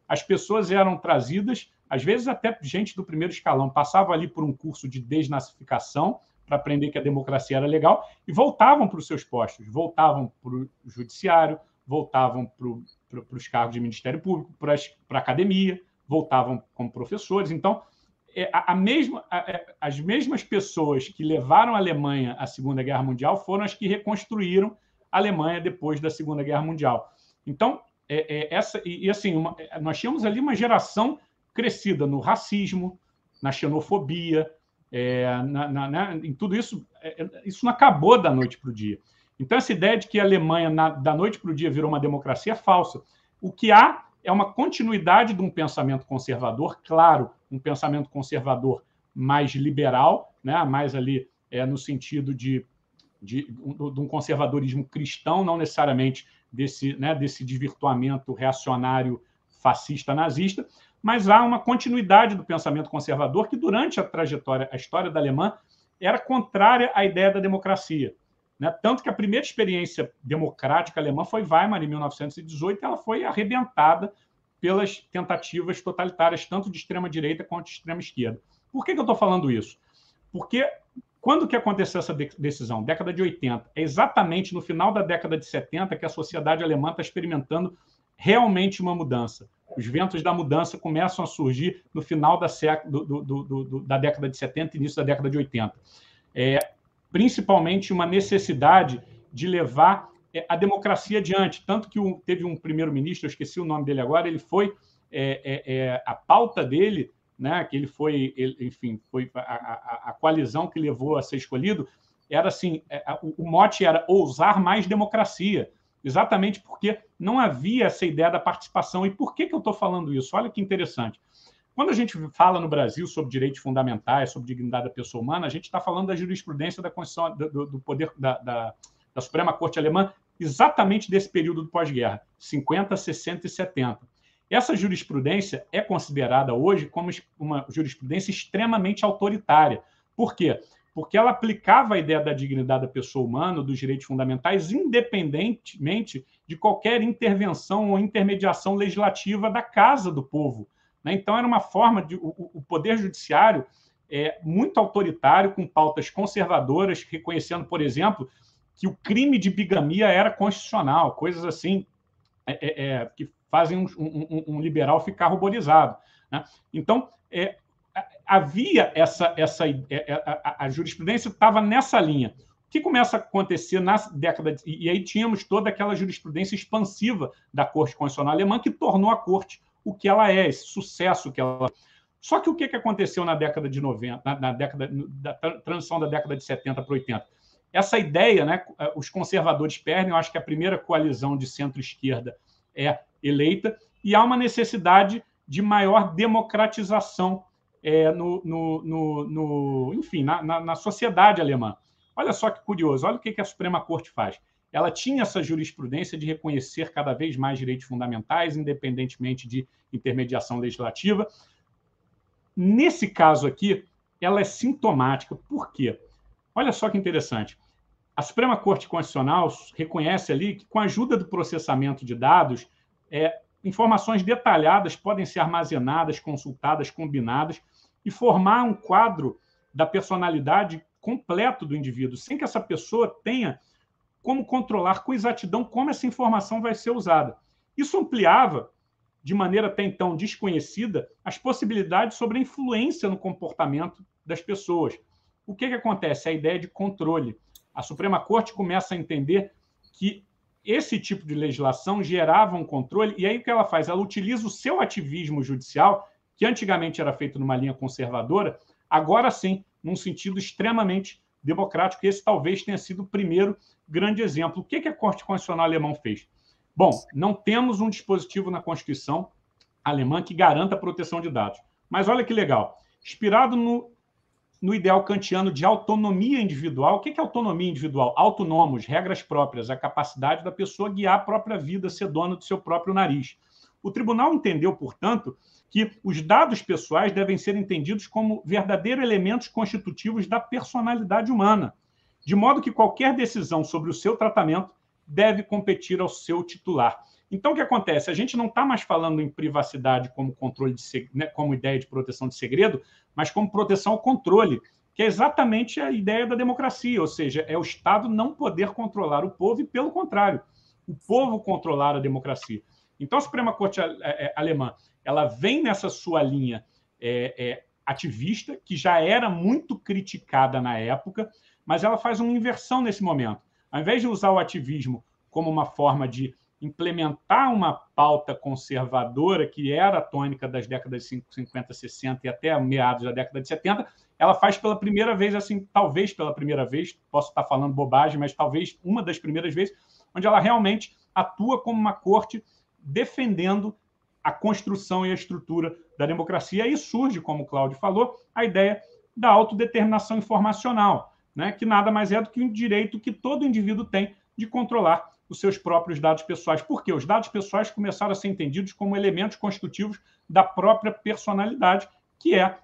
C: as pessoas eram trazidas às vezes, até gente do primeiro escalão passava ali por um curso de desnazificação para aprender que a democracia era legal e voltavam para os seus postos, voltavam para o judiciário, voltavam para os cargos de Ministério Público, para a academia, voltavam como professores. Então, a, a mesma, a, é, as mesmas pessoas que levaram a Alemanha à Segunda Guerra Mundial foram as que reconstruíram a Alemanha depois da Segunda Guerra Mundial. Então, é, é essa e, e assim, uma, nós tínhamos ali uma geração crescida no racismo, na xenofobia, é, na, na, na, em tudo isso, é, é, isso não acabou da noite para o dia. Então, essa ideia de que a Alemanha, da noite para o dia, virou uma democracia é falsa. O que há é uma continuidade de um pensamento conservador, claro, um pensamento conservador mais liberal, né, mais ali é, no sentido de, de, de um conservadorismo cristão, não necessariamente desse, né, desse desvirtuamento reacionário fascista nazista, mas há uma continuidade do pensamento conservador que, durante a trajetória, a história da Alemanha, era contrária à ideia da democracia. Né? Tanto que a primeira experiência democrática alemã foi Weimar, em 1918, e ela foi arrebentada pelas tentativas totalitárias, tanto de extrema-direita quanto de extrema-esquerda. Por que, que eu estou falando isso? Porque quando que aconteceu essa decisão? Década de 80. É exatamente no final da década de 70 que a sociedade alemã está experimentando realmente uma mudança. Os ventos da mudança começam a surgir no final da, do, do, do, da década de 70 e início da década de 80. É, principalmente uma necessidade de levar é, a democracia adiante. Tanto que teve um primeiro-ministro, eu esqueci o nome dele agora, ele foi. É, é, é, a pauta dele, né, que ele foi, ele, enfim, foi a, a, a, coalizão que levou a ser escolhido, era assim: é, o, o mote era ousar mais democracia exatamente porque não havia essa ideia da participação. E por que, que eu estou falando isso? Olha que interessante. Quando a gente fala no Brasil sobre direitos fundamentais, sobre dignidade da pessoa humana, a gente está falando da jurisprudência da Constituição, do, do poder da, da, da, Suprema Corte Alemã, exatamente desse período do pós-guerra, 50, 60 e 70. Essa jurisprudência é considerada hoje como uma jurisprudência extremamente autoritária. Por quê? porque ela aplicava a ideia da dignidade da pessoa humana, dos direitos fundamentais, independentemente de qualquer intervenção ou intermediação legislativa da casa do povo. Né? Então, era uma forma de. O, poder judiciário é muito autoritário, com pautas conservadoras, reconhecendo, por exemplo, que o crime de bigamia era constitucional, coisas assim é, é, é que fazem um, um, um, liberal ficar ruborizado. Né? Então, é, havia essa, essa é, é, a, a, jurisprudência estava nessa linha. O que começa a acontecer na década de, e aí tínhamos toda aquela jurisprudência expansiva da Corte Constitucional Alemã que tornou a Corte o que ela é, esse sucesso que ela só que o que, aconteceu na década de 90, na, na década da transição da década de 70 para 80? Essa ideia, né, os conservadores perdem, eu acho que a primeira coalizão de centro-esquerda é eleita, e há uma necessidade de maior democratização é, no, no, no, no, enfim, na, na, na, sociedade alemã. Olha só que curioso, olha o que, que a Suprema Corte faz. Ela tinha essa jurisprudência de reconhecer cada vez mais direitos fundamentais, independentemente de intermediação legislativa. Nesse caso aqui, ela é sintomática. Por quê? Olha só que interessante. A Suprema Corte Constitucional reconhece ali que, com a ajuda do processamento de dados, é, informações detalhadas podem ser armazenadas, consultadas, combinadas e formar um quadro da personalidade completo do indivíduo, sem que essa pessoa tenha como controlar com exatidão como essa informação vai ser usada. Isso ampliava, de maneira até então desconhecida, as possibilidades sobre a influência no comportamento das pessoas. O que, que acontece? A ideia de controle. A Suprema Corte começa a entender que esse tipo de legislação gerava um controle, e aí o que ela faz? Ela utiliza o seu ativismo judicial que antigamente era feito numa linha conservadora, agora sim, num sentido extremamente democrático. Esse talvez tenha sido o primeiro grande exemplo. O que a Corte Constitucional Alemã fez? Bom, não temos um dispositivo na Constituição alemã que garanta a proteção de dados. Mas olha que legal. Inspirado no, no ideal kantiano de autonomia individual, o que é autonomia individual? Autonomos, regras próprias, a capacidade da pessoa guiar a própria vida, ser dona do seu próprio nariz. O tribunal entendeu, portanto, que os dados pessoais devem ser entendidos como verdadeiros elementos constitutivos da personalidade humana, de modo que qualquer decisão sobre o seu tratamento deve competir ao seu titular. Então, o que acontece? A gente não está mais falando em privacidade como controle de né, como ideia de proteção de segredo, mas como proteção ao controle, que é exatamente a ideia da democracia, ou seja, é o Estado não poder controlar o povo e, pelo contrário, o povo controlar a democracia. Então, a Suprema Corte é, é, alemã ela vem nessa sua linha é, é, ativista, que já era muito criticada na época, mas ela faz uma inversão nesse momento. Ao invés de usar o ativismo como uma forma de implementar uma pauta conservadora, que era a tônica das décadas de 50, 60 e até meados da década de 70, ela faz pela primeira vez, assim, talvez pela primeira vez, posso estar falando bobagem, mas talvez uma das primeiras vezes, onde ela realmente atua como uma corte defendendo a construção e a estrutura da democracia. E surge, como o Cláudio falou, a ideia da autodeterminação informacional, né, que nada mais é do que um direito que todo indivíduo tem de controlar os seus próprios dados pessoais. Porque os dados pessoais começaram a ser entendidos como elementos constitutivos da própria personalidade, que é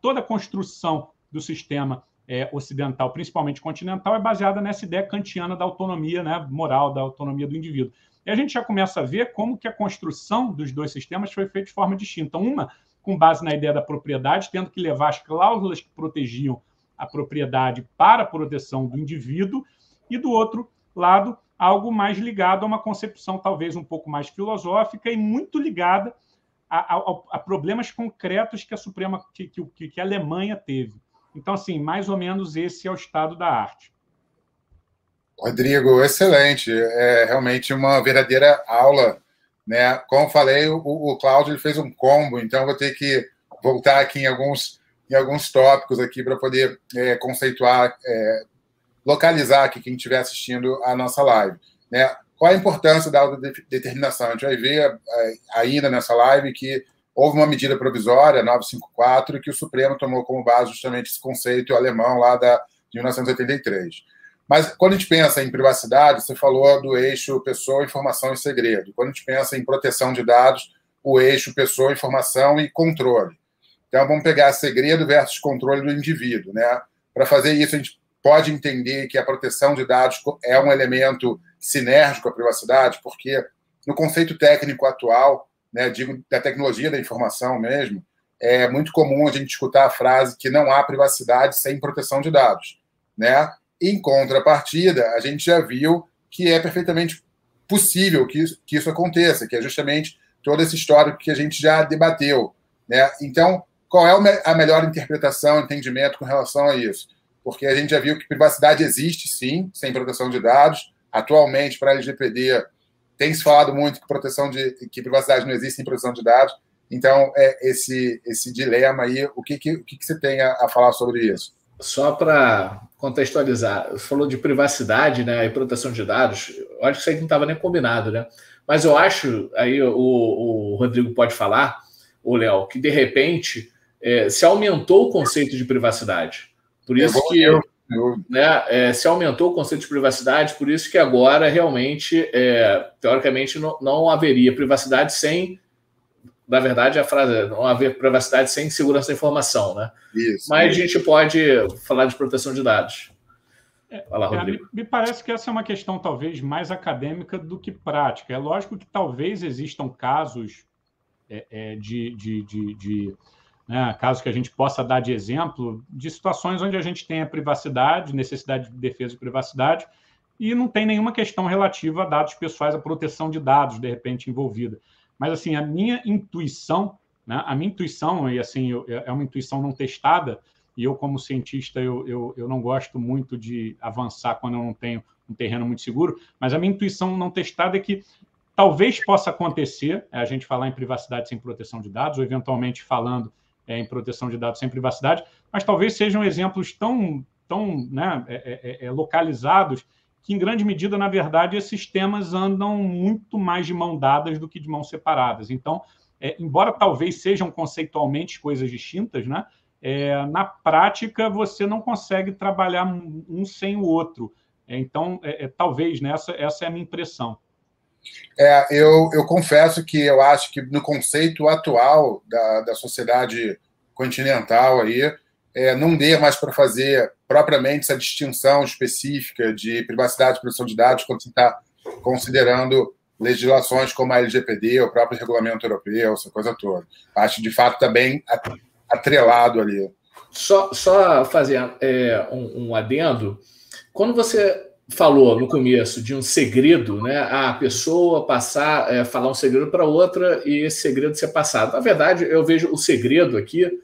C: toda a construção do sistema é, ocidental, principalmente continental, é baseada nessa ideia kantiana da autonomia né, moral, da autonomia do indivíduo. E a gente já começa a ver como que a construção dos dois sistemas foi feita de forma distinta. Uma com base na ideia da propriedade, tendo que levar as cláusulas que protegiam a propriedade para a proteção do indivíduo, e do outro lado, algo mais ligado a uma concepção talvez um pouco mais filosófica e muito ligada a, a, a problemas concretos que a Suprema, que, que, que a Alemanha teve. Então, assim, mais ou menos esse é o estado da arte.
A: Rodrigo, excelente. É realmente uma verdadeira aula. Né? Como falei, o, o Cláudio fez um combo, então vou ter que voltar aqui em alguns, em alguns tópicos aqui para poder é, conceituar é, localizar aqui quem estiver assistindo a nossa live. Né? Qual a importância da autodeterminação? A gente vai ver é, ainda nessa live que houve uma medida provisória, 954, que o Supremo tomou como base justamente esse conceito alemão lá da, de 1983. Mas quando a gente pensa em privacidade, você falou do eixo pessoa, informação e segredo. Quando a gente pensa em proteção de dados, o eixo pessoa, informação e controle. Então vamos pegar segredo versus controle do indivíduo, né? Para fazer isso, a gente pode entender que a proteção de dados é um elemento sinérgico à privacidade, porque no conceito técnico atual, né, digo da tecnologia da informação mesmo, é muito comum a gente escutar a frase que não há privacidade sem proteção de dados, né? Em contrapartida, a gente já viu que é perfeitamente possível que isso, que isso aconteça, que é justamente todo esse histórico que a gente já debateu, né? Então, qual é a melhor interpretação, entendimento com relação a isso? porque a gente já viu que privacidade existe, sim, sem proteção de dados. Atualmente, para a LGPD, tem se falado muito que proteção de que privacidade não existe sem proteção de dados. Então, é esse esse dilema aí, o que, que, o que, você tem a, a falar sobre isso?
B: Só para contextualizar, você falou de privacidade né, e proteção de dados. Eu acho que isso aí não estava nem combinado, né? Mas eu acho, aí o, o Rodrigo pode falar, o Léo, que de repente é, se aumentou o conceito de privacidade. Por isso é que eu, eu... Né, é, se aumentou o conceito de privacidade, por isso que agora realmente, é, teoricamente, não, não haveria privacidade sem. Na verdade, a frase é não haver privacidade sem segurança da informação, né? Isso, Mas isso. a gente pode falar de proteção de dados.
C: É, Fala, me, me, parece que essa é uma questão talvez mais acadêmica do que prática. É lógico que talvez existam casos é, é, de, de, de, de né, caso que a gente possa dar de exemplo, de situações onde a gente tem a privacidade, necessidade de defesa de privacidade, e não tem nenhuma questão relativa a dados pessoais, a proteção de dados, de repente, envolvida. Mas, assim, a minha intuição, né, a minha intuição, e assim, eu, é uma intuição não testada, e eu, como cientista, eu, eu, eu não gosto muito de avançar quando eu não tenho um terreno muito seguro, mas a minha intuição não testada é que talvez possa acontecer, é a gente falar em privacidade sem proteção de dados, ou eventualmente falando é, em proteção de dados sem privacidade, mas talvez sejam exemplos tão, tão né, é, é, é, localizados que, em grande medida, na verdade, esses temas andam muito mais de mão dadas do que de mãos separadas. Então, é, embora talvez sejam conceitualmente coisas distintas, né, é, na prática você não consegue trabalhar um sem o outro. então, talvez, né, essa, essa é a minha impressão.
A: É, eu, eu confesso que eu acho que no conceito atual da, da sociedade continental aí, é, não dê mais para fazer propriamente essa distinção específica de privacidade e proteção de dados quando você está considerando legislações como a LGPD, o próprio regulamento europeu, essa coisa toda. Acho que, de fato, está bem atrelado ali.
B: Só, só fazer é, um, um adendo. Quando você falou no começo de um segredo, né? A pessoa passar, é, falar um segredo para outra e esse segredo ser passado. Na verdade, eu vejo o segredo aqui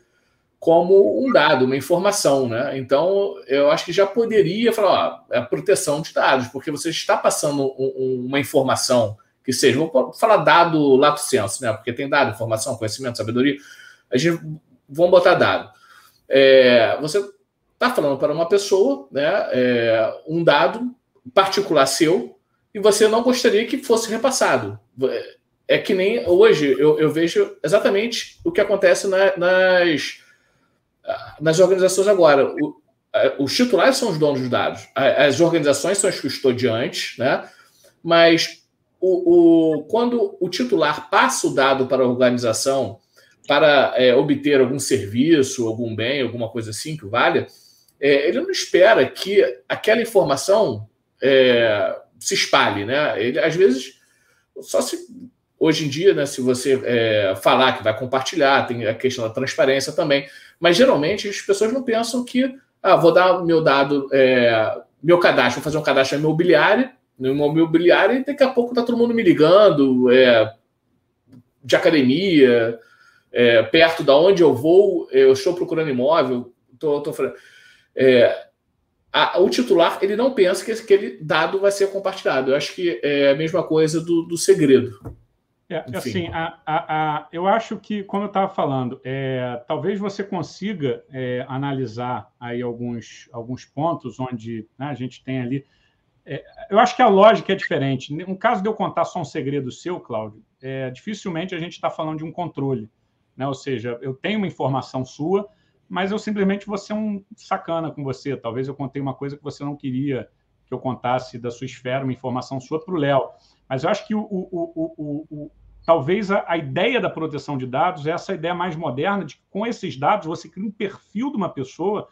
B: como um dado, uma informação, né? Então, eu acho que já poderia falar, ó, é a proteção de dados, porque você está passando um, um, uma informação, que seja. Vou falar dado lato senso, né? Porque tem dado, informação, conhecimento, sabedoria. A gente vamos botar dado. É, você está falando para uma pessoa, né? É, um dado particular seu e você não gostaria que fosse repassado. É que nem hoje eu, eu vejo exatamente o que acontece na, nas, nas organizações agora. O, os titulares são os donos dos dados, as organizações são as custodiantes, né? mas o, o, quando o titular passa o dado para a organização para é, obter algum serviço, algum bem, alguma coisa assim que valha, é, ele não espera que aquela informação é, se espalhe, né? Ele, às vezes, só se hoje em dia, né, se você é, falar que vai compartilhar, tem a questão da transparência também, mas geralmente as pessoas não pensam que, ah, vou dar meu dado, é, meu cadastro, vou fazer um cadastro imobiliário, no imobiliário, e daqui a pouco tá todo mundo me ligando, é, de academia, é, perto da onde eu vou, eu estou procurando imóvel, tô, tô falando. É, a, o titular ele não pensa que aquele dado vai ser compartilhado. Eu acho que é a mesma coisa do, do segredo.
C: É, assim, a, a, eu acho que, como eu estava falando, é, talvez você consiga é, analisar aí alguns, alguns pontos onde né, a gente tem ali. É, eu acho que a lógica é diferente. No caso de eu contar só um segredo seu, Cláudio, é, dificilmente a gente está falando de um controle. Né? Ou seja, eu tenho uma informação sua, mas eu simplesmente vou ser um sacana com você. Talvez eu contei uma coisa que você não queria que eu contasse da sua esfera, uma informação sua para o Léo. Mas eu acho que o, o, o, o talvez a, a, ideia da proteção de dados é essa ideia mais moderna de que com esses dados você cria um perfil de uma pessoa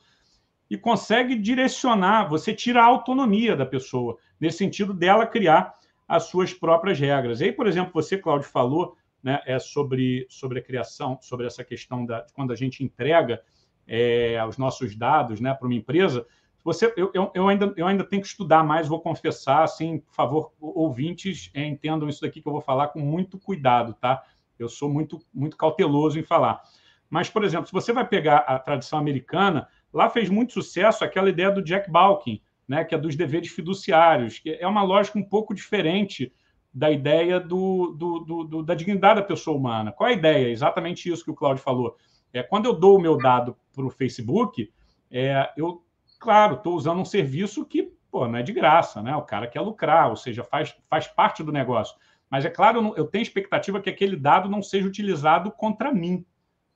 C: e consegue direcionar, você tira a autonomia da pessoa, nesse sentido dela criar as suas próprias regras. E aí, por exemplo, você, Cláudio, falou né, é sobre, sobre a criação, sobre essa questão da quando a gente entrega é, os nossos dados né, para uma empresa, você, eu, eu, ainda, eu ainda tenho que estudar mais, vou confessar, assim, por favor, ouvintes, é, entendam isso daqui que eu vou falar com muito cuidado, tá? Eu sou muito, muito cauteloso em falar. Mas, por exemplo, se você vai pegar a tradição americana, lá fez muito sucesso aquela ideia do Jack Balkin, né, que é dos deveres fiduciários, que é uma lógica um pouco diferente da ideia do, do, do, do da dignidade da pessoa humana. Qual é a ideia? Exatamente isso que o Claudio falou. É, quando eu dou o meu dado para o Facebook, é, eu, claro, estou usando um serviço que pô, não é de graça, né? O cara quer lucrar, ou seja, faz, faz parte do negócio. Mas é claro, eu, tenho expectativa que aquele dado não seja utilizado contra mim,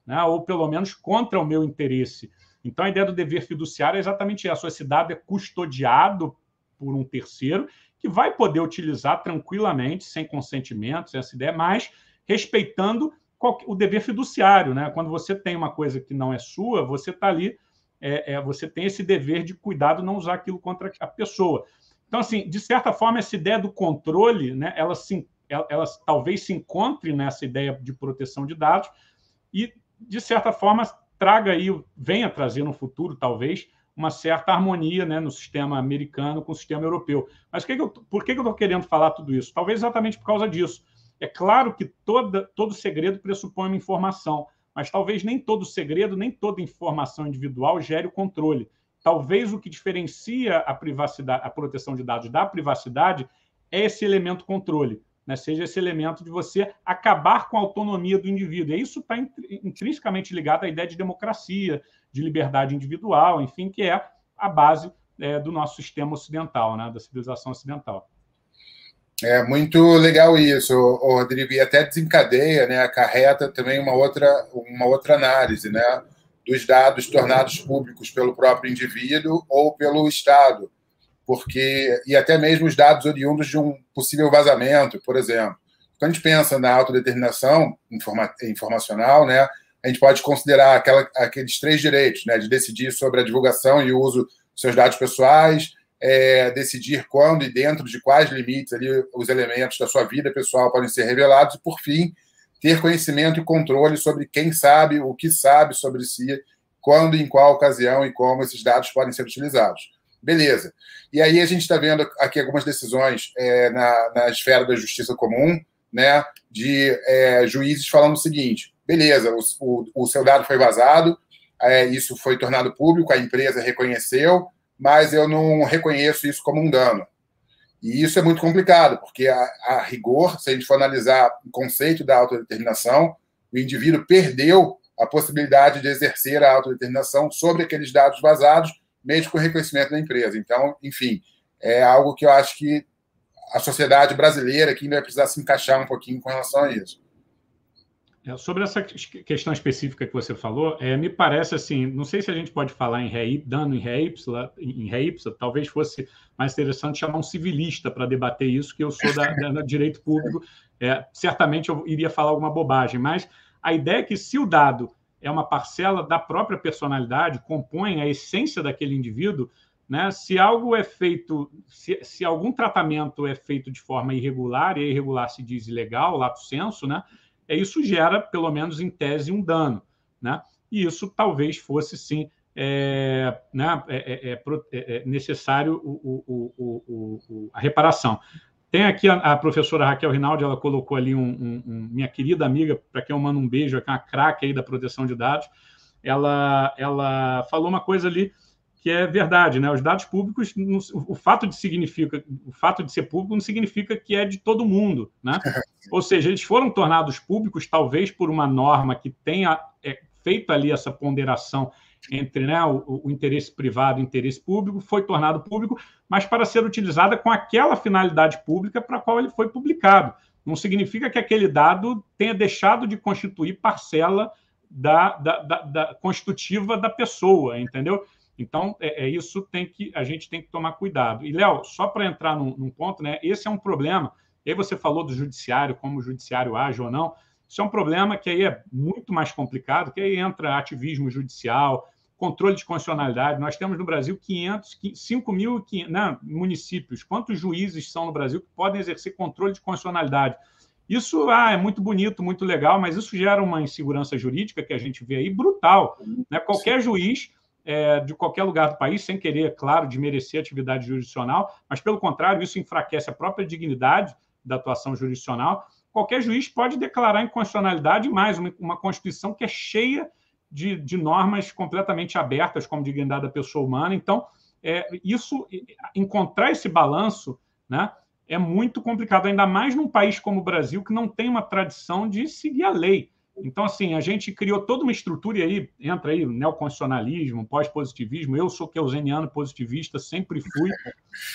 C: né? ou pelo menos contra o meu interesse. Então, a ideia do dever fiduciário é exatamente essa: esse dado é custodiado por um terceiro que vai poder utilizar tranquilamente, sem consentimento, sem essa ideia, mas respeitando o dever fiduciário, né? Quando você tem uma coisa que não é sua, você está ali, é, é, você tem esse dever de cuidado, não usar aquilo contra a pessoa. Então, assim, de certa forma, essa ideia do controle, né? Ela, se, ela, ela talvez se encontre nessa ideia de proteção de dados e, de certa forma, traga aí, venha trazer no futuro, talvez, uma certa harmonia né, no sistema americano com o sistema europeu. Mas que que eu, por que, que eu estou querendo falar tudo isso? Talvez exatamente por causa disso. É claro que toda, todo segredo pressupõe uma informação, mas talvez nem todo segredo, nem toda informação individual gere o controle. Talvez o que diferencia a privacidade, a proteção de dados da privacidade é esse elemento controle, né? seja esse elemento de você acabar com a autonomia do indivíduo. E isso está intrinsecamente ligado à ideia de democracia, de liberdade individual, enfim, que é a base é, do nosso sistema ocidental, né? da civilização ocidental.
A: É muito legal isso, Rodrigo, e até desencadeia, né, acarreta também uma outra, uma outra análise, né, dos dados tornados públicos pelo próprio indivíduo ou pelo Estado, porque e até mesmo os dados oriundos de um possível vazamento, por exemplo. Quando a gente pensa na autodeterminação informa, informacional, né, a gente pode considerar aquela, aqueles três direitos, né, de decidir sobre a divulgação e o uso dos seus dados pessoais, é, decidir quando e dentro de quais limites ali os elementos da sua vida pessoal podem ser revelados, e, por fim, ter conhecimento e controle sobre quem sabe, o que sabe sobre si, quando, em qual ocasião e como esses dados podem ser utilizados. Beleza. E aí a gente está vendo aqui algumas decisões é, na, na esfera da justiça comum, né, de é, juízes falando o seguinte: beleza, o, o, o seu dado foi vazado, é, isso foi tornado público, a empresa reconheceu, mas eu não reconheço isso como um dano. E isso é muito complicado, porque, a, a rigor, se a gente for analisar o conceito da autodeterminação, o indivíduo perdeu a possibilidade de exercer a autodeterminação sobre aqueles dados vazados, mesmo com o reconhecimento da empresa. Então, enfim, é algo que eu acho que a sociedade brasileira aqui ainda vai precisar se encaixar um pouquinho com relação a isso.
C: É, sobre essa questão específica que você falou, é, me parece assim, não sei se a gente pode falar em ré, dano em ré ipsa, em ré ipsa, talvez fosse mais interessante chamar um civilista para debater isso, que eu sou da, da direito público, é, certamente eu iria falar alguma bobagem, mas a ideia é que se o dado é uma parcela da própria personalidade, compõe a essência daquele indivíduo, né? Se algo é feito, se, se, algum tratamento é feito de forma irregular, e irregular se diz ilegal, lato senso, né? É, isso gera, pelo menos em tese, um dano. Né? E isso talvez fosse, sim, é, né, é, é, é, é necessário o, o, o, a reparação. Tem aqui a, a, professora Raquel Rinaldi, ela colocou ali um, um, um minha querida amiga, para quem eu mando um beijo, é uma craque aí da proteção de dados. Ela, ela falou uma coisa ali que é verdade, né? Os dados públicos, o fato de significa, o fato de ser público não significa que é de todo mundo, né? Ou seja, eles foram tornados públicos talvez por uma norma que tenha é, feito ali essa ponderação entre né, o, o, interesse privado e o interesse público, foi tornado público, mas para ser utilizada com aquela finalidade pública para a qual ele foi publicado. Não significa que aquele dado tenha deixado de constituir parcela da, da, da, da constitutiva da pessoa, entendeu? Então, é, é, isso tem que a gente tem que tomar cuidado. E, Léo, só para entrar num, num, ponto, né? Esse é um problema. E aí você falou do judiciário, como o judiciário age ou não. Isso é um problema que aí é muito mais complicado, que aí entra ativismo judicial, controle de constitucionalidade. Nós temos no Brasil 500, 5 mil né, municípios. Quantos juízes são no Brasil que podem exercer controle de constitucionalidade? Isso ah, é muito bonito, muito legal, mas isso gera uma insegurança jurídica que a gente vê aí brutal. Né? Qualquer juiz é, de qualquer lugar do país, sem querer, claro, de merecer atividade jurisdicional, mas, pelo contrário, isso enfraquece a própria dignidade da atuação jurisdicional. Qualquer juiz pode declarar inconstitucionalidade mais uma, uma Constituição que é cheia de, de, normas completamente abertas, como dignidade da pessoa humana. Então, é, isso, encontrar esse balanço, né, é muito complicado, ainda mais num país como o Brasil, que não tem uma tradição de seguir a lei. Então, assim, a gente criou toda uma estrutura, e aí entra aí neoconstitucionalismo, pós-positivismo. Eu sou keuseniano positivista, sempre fui,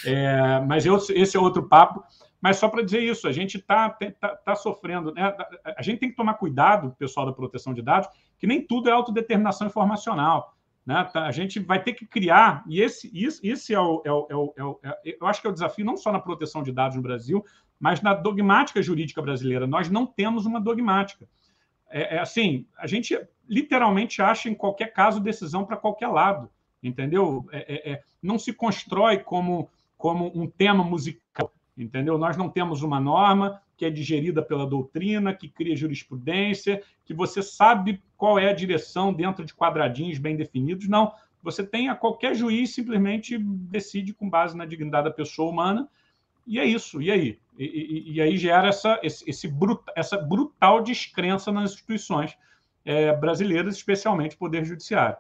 C: é, mas eu, esse é outro papo. Mas só para dizer isso, a gente está tá, tá sofrendo. Né? A gente tem que tomar cuidado, pessoal da proteção de dados, que nem tudo é autodeterminação informacional. Né? Tá, a gente vai ter que criar, e esse, esse, esse é, o, é, o, é, o, é, o, é eu acho que é o desafio não só na proteção de dados no Brasil, mas na dogmática jurídica brasileira. Nós não temos uma dogmática é, é assim, a gente literalmente acha em qualquer caso decisão para qualquer lado, entendeu? É, é, é, não se constrói como, como um tema musical, entendeu? Nós não temos uma norma que é digerida pela doutrina, que cria jurisprudência, que você sabe qual é a direção dentro de quadradinhos bem definidos. Não, você tem a qualquer juiz simplesmente decide com base na dignidade da pessoa humana e é isso. E aí? E, e, e aí gera essa, esse, esse essa brutal descrença nas instituições é, brasileiras, especialmente o Poder Judiciário.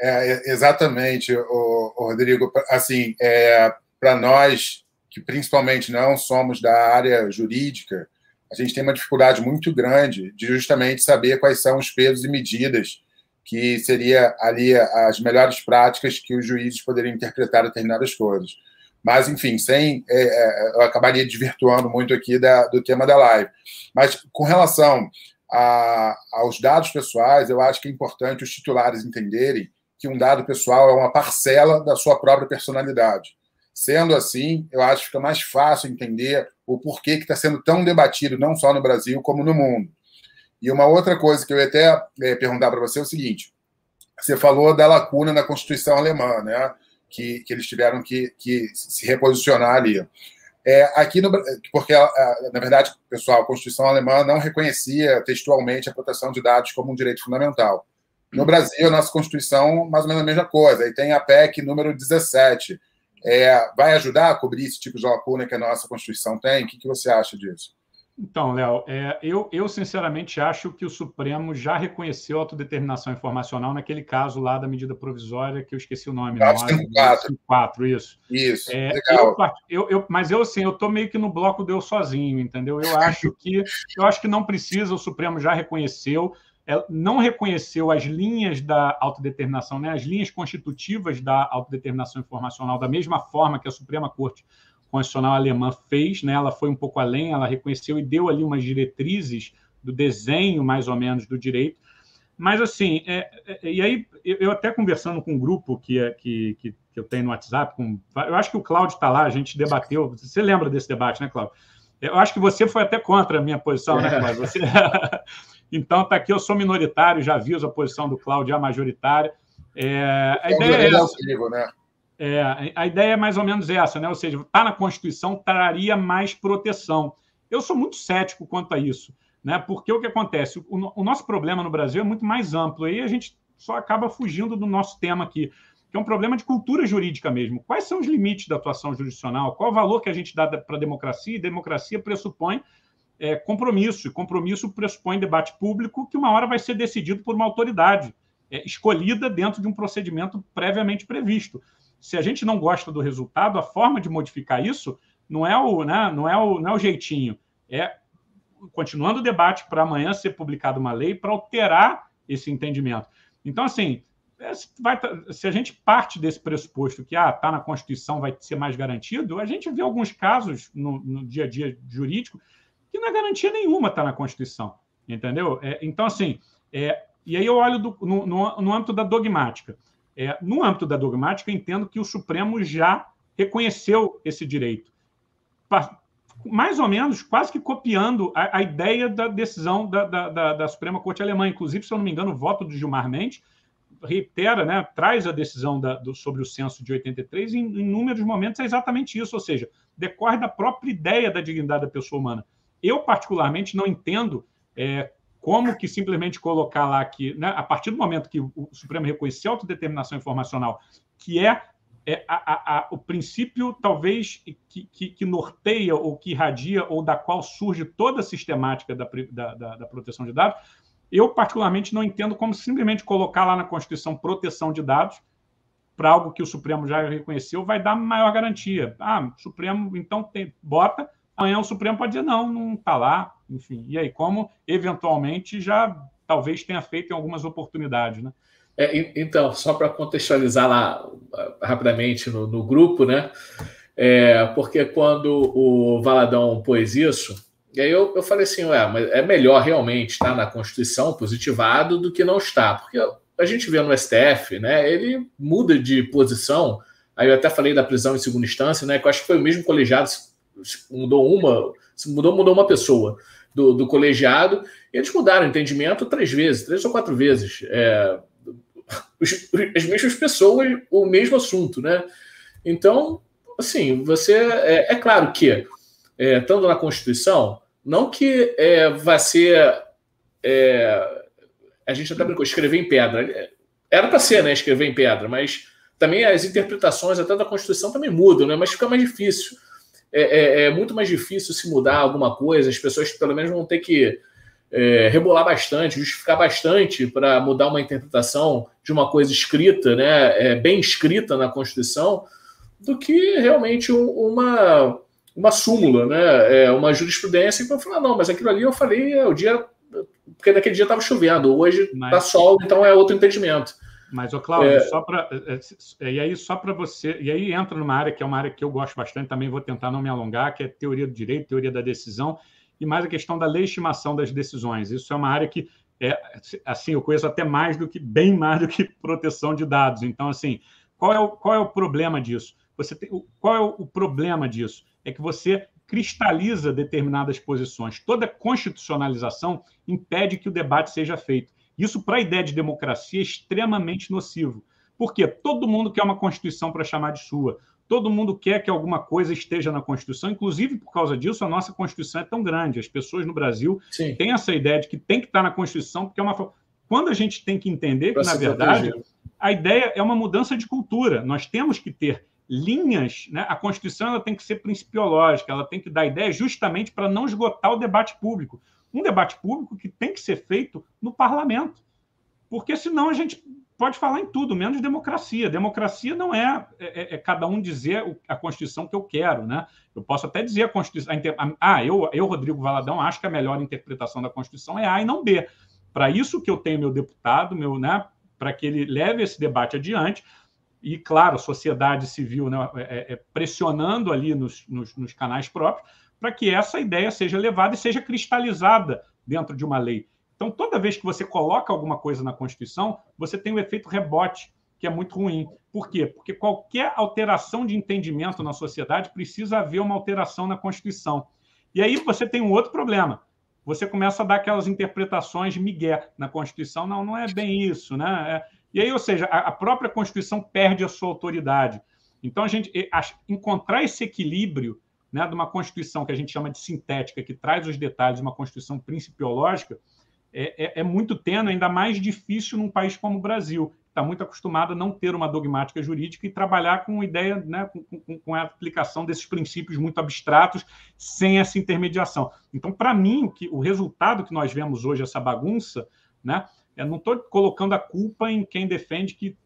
A: É, exatamente, o, o Rodrigo. Assim, é, para nós, que principalmente não somos da área jurídica, a gente tem uma dificuldade muito grande de justamente saber quais são os pesos e medidas que seria ali as melhores práticas que os juízes poderiam interpretar determinadas coisas. Mas, enfim, sem é, é, eu acabaria desvirtuando muito aqui da, do tema da live. Mas com relação a, aos dados pessoais, eu acho que é importante os titulares entenderem que um dado pessoal é uma parcela da sua própria personalidade. Sendo assim, eu acho que fica mais fácil entender o porquê que está sendo tão debatido, não só no Brasil, como no mundo. E uma outra coisa que eu ia até é, perguntar para você é o seguinte: você falou da lacuna na Constituição alemã, né? Que, que eles tiveram que, que se reposicionar ali. É, aqui no, porque, na verdade, pessoal, a Constituição alemã não reconhecia textualmente a proteção de dados como um direito fundamental. No Brasil, a nossa Constituição, mais ou menos a mesma coisa. E tem a PEC número 17. É, vai ajudar a cobrir esse tipo de lacuna que a nossa Constituição tem? O que, que você acha disso?
C: Então, Léo, é, eu, eu sinceramente acho que o Supremo já reconheceu a autodeterminação informacional naquele caso lá da medida provisória, que eu esqueci o nome.
A: 454.
C: isso.
A: Isso,
C: é, legal. Eu, eu, mas eu, assim, eu estou meio que no bloco do eu sozinho, entendeu? Eu acho que, eu acho que não precisa, o Supremo já reconheceu, é, não reconheceu as linhas da autodeterminação, né, as linhas constitutivas da autodeterminação informacional, da mesma forma que a Suprema Corte Constitucional Alemã fez, né, ela foi um pouco além, ela reconheceu e deu ali umas diretrizes do desenho, mais ou menos, do direito. Mas, assim, é, é, e aí, eu até conversando com um grupo que, é, que, que, que eu tenho no WhatsApp, com, eu acho que o Cláudio está lá, a gente debateu, você lembra desse debate, né, Cláudio? Eu acho que você foi até contra a minha posição, né, Cláudio? Você... Então, está aqui, eu sou minoritário, já aviso a posição do Cláudio, a majoritária. É, a ideia é essa. Né? É, a ideia é mais ou menos essa, né? Ou seja, está na Constituição, traria mais proteção. Eu sou muito cético quanto a isso, né? Porque o que acontece? O, o nosso problema no Brasil é muito mais amplo, e a gente só acaba fugindo do nosso tema aqui, que é um problema de cultura jurídica mesmo. Quais são os limites da atuação jurisdicional? Qual o valor que a gente dá para a democracia? E democracia pressupõe é, compromisso, e compromisso pressupõe debate público que uma hora vai ser decidido por uma autoridade é, escolhida dentro de um procedimento previamente previsto. Se a gente não gosta do resultado, a forma de modificar isso não é o, né, não é o, não é o jeitinho, é continuando o debate para amanhã ser publicada uma lei para alterar esse entendimento. Então, assim, é, vai, se a gente parte desse pressuposto que está ah, tá na Constituição, vai ser mais garantido, a gente vê alguns casos no, no dia a dia jurídico que não é garantia nenhuma estar tá na Constituição, entendeu? É, então, assim, é, e aí eu olho do, no, no, no, âmbito da dogmática. É, no âmbito da dogmática, entendo que o Supremo já reconheceu esse direito. Mais ou menos, quase que copiando a, a ideia da decisão da, da, da, da, Suprema Corte Alemã. Inclusive, se eu não me engano, o voto do Gilmar Mendes reitera, né, traz a decisão do, sobre o censo de 83 em, em inúmeros momentos é exatamente isso, ou seja, decorre da própria ideia da dignidade da pessoa humana. Eu, particularmente, não entendo é, como que simplesmente colocar lá que, né, a partir do momento que o Supremo reconhecer a autodeterminação informacional, que é, é a, a, a, o princípio, talvez, que, que, que, norteia ou que irradia ou da qual surge toda a sistemática da, da, da proteção de dados, eu, particularmente, não entendo como simplesmente colocar lá na Constituição proteção de dados para algo que o Supremo já reconheceu vai dar maior garantia. Ah, o Supremo, então, tem, bota Amanhã o Supremo pode dizer não, não está lá, enfim. E aí, como eventualmente já talvez tenha feito em algumas oportunidades, né?
B: É, então, só para contextualizar lá ah, rapidamente no, no grupo, né? É, porque quando o Valadão pôs isso, e aí eu, eu falei assim, ué, mas é melhor realmente estar na Constituição positivado do que não estar, porque a gente vê no STF, né? Ele muda de posição. Aí eu até falei da prisão em segunda instância, né? Que eu acho que foi o mesmo colegiado mudou uma, mudou, mudou uma pessoa do, do colegiado, e eles mudaram o entendimento três vezes, três ou quatro vezes. É, os, as mesmas pessoas, o mesmo assunto, né? Então, assim, você. É, é claro que, é, estando na Constituição, não que é, vai ser. É, a gente até brincou, escrever em pedra. Era para ser, né? Escrever em pedra, mas também as interpretações até da Constituição também mudam, né? Mas fica mais difícil é, é, é, muito mais difícil se mudar alguma coisa, as pessoas pelo menos vão ter que é, rebolar bastante, justificar bastante para mudar uma interpretação de uma coisa escrita, né, é, bem escrita na Constituição, do que realmente uma, uma súmula, né, é, uma jurisprudência para falar, não, mas aquilo ali eu falei é, o dia, porque naquele dia estava chovendo, hoje está mas... sol, então é outro entendimento.
C: Mas, ô Cláudio, é... só para. É, é, e aí, só para você. E aí entra numa área que é uma área que eu gosto bastante, também vou tentar não me alongar, que é teoria do direito, teoria da decisão, e mais a questão da legitimação das decisões. Isso é uma área que é assim, eu conheço até mais do que, bem mais do que proteção de dados. Então, assim, qual é o, qual é o problema disso? Você tem, qual é o problema disso? É que você cristaliza determinadas posições. Toda constitucionalização impede que o debate seja feito. Isso, para a ideia de democracia, é extremamente nocivo. Porque todo mundo quer uma Constituição para chamar de sua. Todo mundo quer que alguma coisa esteja na Constituição. Inclusive, por causa disso, a nossa Constituição é tão grande. As pessoas no Brasil Sim. têm essa ideia de que tem que estar na Constituição, porque é uma. Quando a gente tem que entender que, na verdade, proteger. a ideia é uma mudança de cultura. Nós temos que ter linhas, né? a Constituição ela tem que ser principiológica, ela tem que dar ideia justamente para não esgotar o debate público. Um debate público que tem que ser feito no parlamento, porque senão a gente pode falar em tudo, menos democracia. Democracia não é, é, é cada um dizer a Constituição que eu quero, né? Eu posso até dizer a Constituição. A, ah, eu, eu, Rodrigo Valadão, acho que a melhor interpretação da Constituição é A e não B. Para isso que eu tenho meu deputado, meu, né? Para que ele leve esse debate adiante, e, claro, a sociedade civil né, é, é, pressionando ali nos, nos, nos canais próprios para que essa ideia seja levada e seja cristalizada dentro de uma lei. Então, toda vez que você coloca alguma coisa na Constituição, você tem o um efeito rebote, que é muito ruim. Por quê? Porque qualquer alteração de entendimento na sociedade precisa haver uma alteração na Constituição. E aí você tem um outro problema. Você começa a dar aquelas interpretações migué na Constituição. Não, não é bem isso, né? É, e aí, ou seja, a, própria Constituição perde a sua autoridade. Então, a gente encontrar esse equilíbrio né, de uma Constituição que a gente chama de sintética, que traz os detalhes de uma Constituição principiológica, é, é, é muito tênue, ainda mais difícil num país como o Brasil, está muito acostumado a não ter uma dogmática jurídica e trabalhar com ideia, né, com, com, com, a aplicação desses princípios muito abstratos, sem essa intermediação. Então, para mim, o, que, o resultado que nós vemos hoje, essa bagunça, né, eu não estou colocando a culpa em quem defende que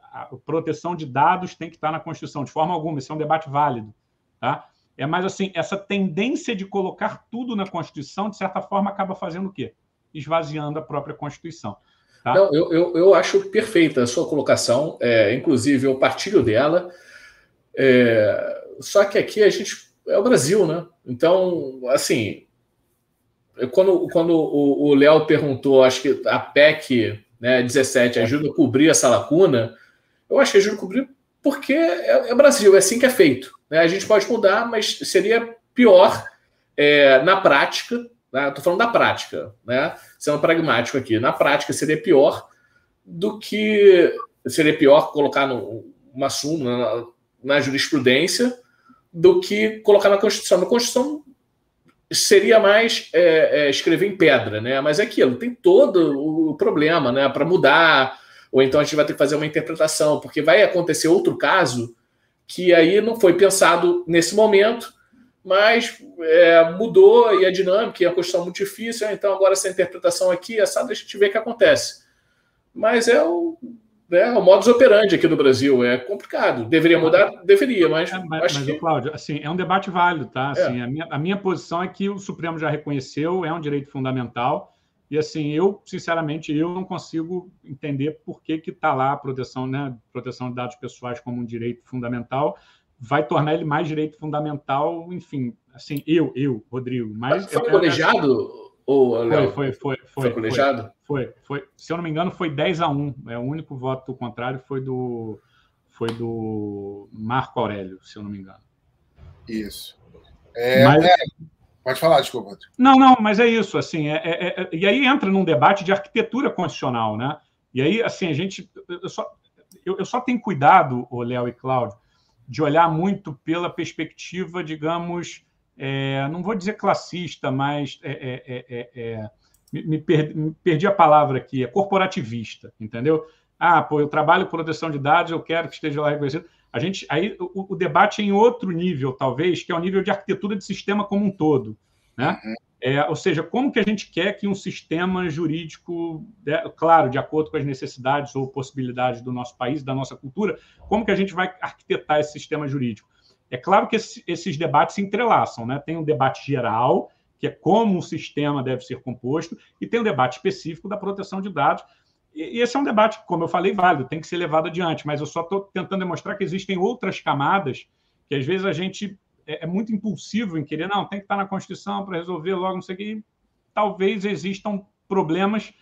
C: a proteção de dados tem que estar na Constituição, de forma alguma, esse é um debate válido. Tá? É mais assim, essa tendência de colocar tudo na Constituição, de certa forma, acaba fazendo o quê? Esvaziando a própria Constituição.
B: Tá? Não, eu, eu, eu, acho perfeita a sua colocação, é, inclusive eu partilho dela. É, só que aqui a gente é o Brasil, né? Então, assim, quando, quando o Léo perguntou, acho que a PEC né, 17 ajuda a cobrir essa lacuna, eu acho que ajuda a cobrir porque é, é Brasil, é assim que é feito. Né? A gente pode mudar, mas seria pior é, na prática. Né? Estou falando da prática, né? sendo pragmático aqui. Na prática seria pior do que seria pior colocar no, uma súmula na, na jurisprudência do que colocar na Constituição. Na Constituição seria mais é, é, escrever em pedra, né? Mas é aquilo, tem todo o problema, né? Para mudar, ou então a gente vai ter que fazer uma interpretação, porque vai acontecer outro caso que aí não foi pensado nesse momento, mas é, mudou e a dinâmica e a questão muito difícil, então agora essa interpretação aqui, essa deixa a gente ver o que acontece. Mas é o, né, o modus operandi aqui no Brasil. É complicado. Deveria mudar? Deveria, mas.
C: É, mas, acho mas que... Cláudio, assim, é um debate válido, tá? É. Assim, é. a, minha, a minha posição é que o Supremo já reconheceu, é um direito fundamental. E assim, eu, sinceramente, eu não consigo entender por que está lá a proteção, né, proteção de dados pessoais como um direito fundamental. Vai tornar ele mais direito fundamental, enfim, assim, eu, eu, Rodrigo. Mas
B: foi colegiado, ou,
C: foi, foi, foi, foi, foi colegiado? Foi, foi, Se eu não me engano, foi 10 a 1. É, o único voto contrário foi do, foi do Marco Aurélio, se eu não me engano.
A: Isso. É, mas, é, pode falar, desculpa.
C: Não, não, mas é isso. Assim, é, é, é, e aí entra num debate de arquitetura constitucional, né? E aí, assim, a gente. Eu só, eu, eu só tenho cuidado, o Léo e Cláudio, de olhar muito pela perspectiva, digamos, é, não vou dizer classista, mas é, é, é, é me, me, perdi, me, perdi, a palavra aqui, é corporativista, entendeu? Ah, pô, eu trabalho com proteção de dados, eu quero que esteja lá reconhecido. A gente, aí o, o, debate é em outro nível, talvez, que é o nível de arquitetura de sistema como um todo, né? Uhum. É, ou seja, como que a gente quer que um sistema jurídico, né, claro, de acordo com as necessidades ou possibilidades do nosso país, da nossa cultura, como que a gente vai arquitetar esse sistema jurídico? É claro que esse, esses debates se entrelaçam, né? Tem um debate geral, que é como um sistema deve ser composto, e tem um debate específico da proteção de dados. E, esse é um debate, como eu falei, válido, tem que ser levado adiante, mas eu só estou tentando demonstrar que existem outras camadas que às vezes a gente é, é muito impulsivo em querer, não, tem que estar na Constituição para resolver logo, não sei o que. Talvez existam problemas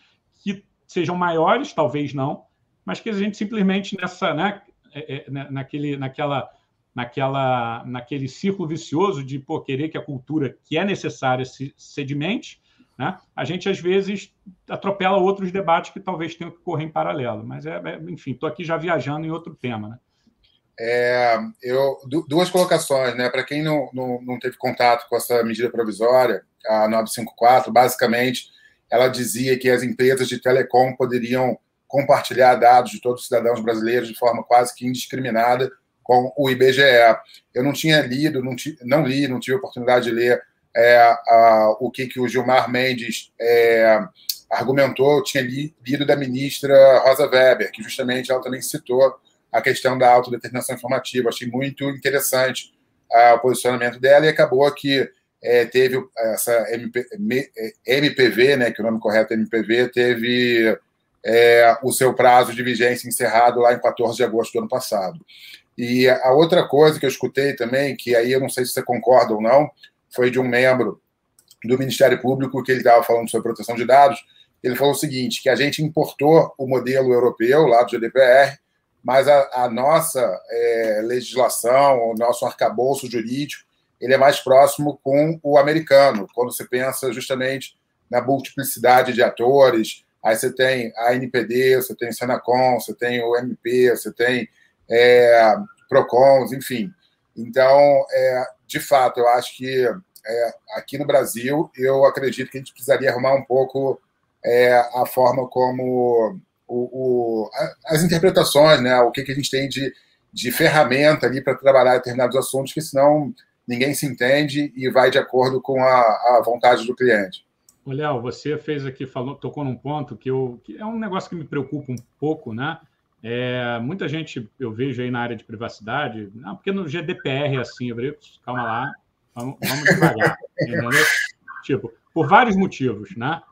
C: que sejam maiores, talvez não, mas que a gente simplesmente nessa, né, é, é, né, naquele, naquela naquela, naquele círculo vicioso de pô, querer que a cultura que é necessária se sedimente, né? a gente às vezes atropela outros debates que talvez tenham que correr em paralelo. Mas, é, é enfim, estou aqui já viajando em outro tema. Né?
A: É, eu, duas colocações, né? Para quem não, não, não teve contato com essa medida provisória, a 954, basicamente, ela dizia que as empresas de telecom poderiam compartilhar dados de todos os cidadãos brasileiros de forma quase que indiscriminada com o IBGE. Eu não tinha lido, não, não li, não tive oportunidade de ler é, a, o que, que o Gilmar Mendes é, argumentou, eu tinha li, lido da ministra Rosa Weber, que justamente ela também citou a questão da autodeterminação informativa. Achei muito interessante o posicionamento dela e acabou que é, teve essa MP, MPV, né, que o nome correto é MPV, teve é, o seu prazo de vigência encerrado lá em 14 de agosto do ano passado. E a outra coisa que eu escutei também, que aí eu não sei se você concorda ou não, foi de um membro do Ministério Público que ele estava falando sobre proteção de dados. Ele falou o seguinte: que a gente importou o modelo europeu lá do GDPR, mas a, a nossa é, legislação, o nosso arcabouço jurídico, ele é mais próximo com o americano, quando você pensa justamente na multiplicidade de atores. Aí você tem a NPD, você tem o Senacom, você tem o MP, você tem é, PROCONs, enfim. Então, é, de fato, eu acho que é, aqui no Brasil, eu acredito que a gente precisaria arrumar um pouco é, a forma como o, o, as interpretações, né? o que, que a gente tem de, de ferramenta ali para trabalhar determinados assuntos, que senão ninguém se entende e vai de acordo com a, a vontade do cliente.
C: Léo, você fez aqui, falou, tocou num ponto que, eu, que é um negócio que me preocupa um pouco, né? É, muita gente eu vejo aí na área de privacidade, não, porque no GDPR é assim, eu calma lá, vamos, vamos devagar, entendeu? Tipo, por vários motivos, né?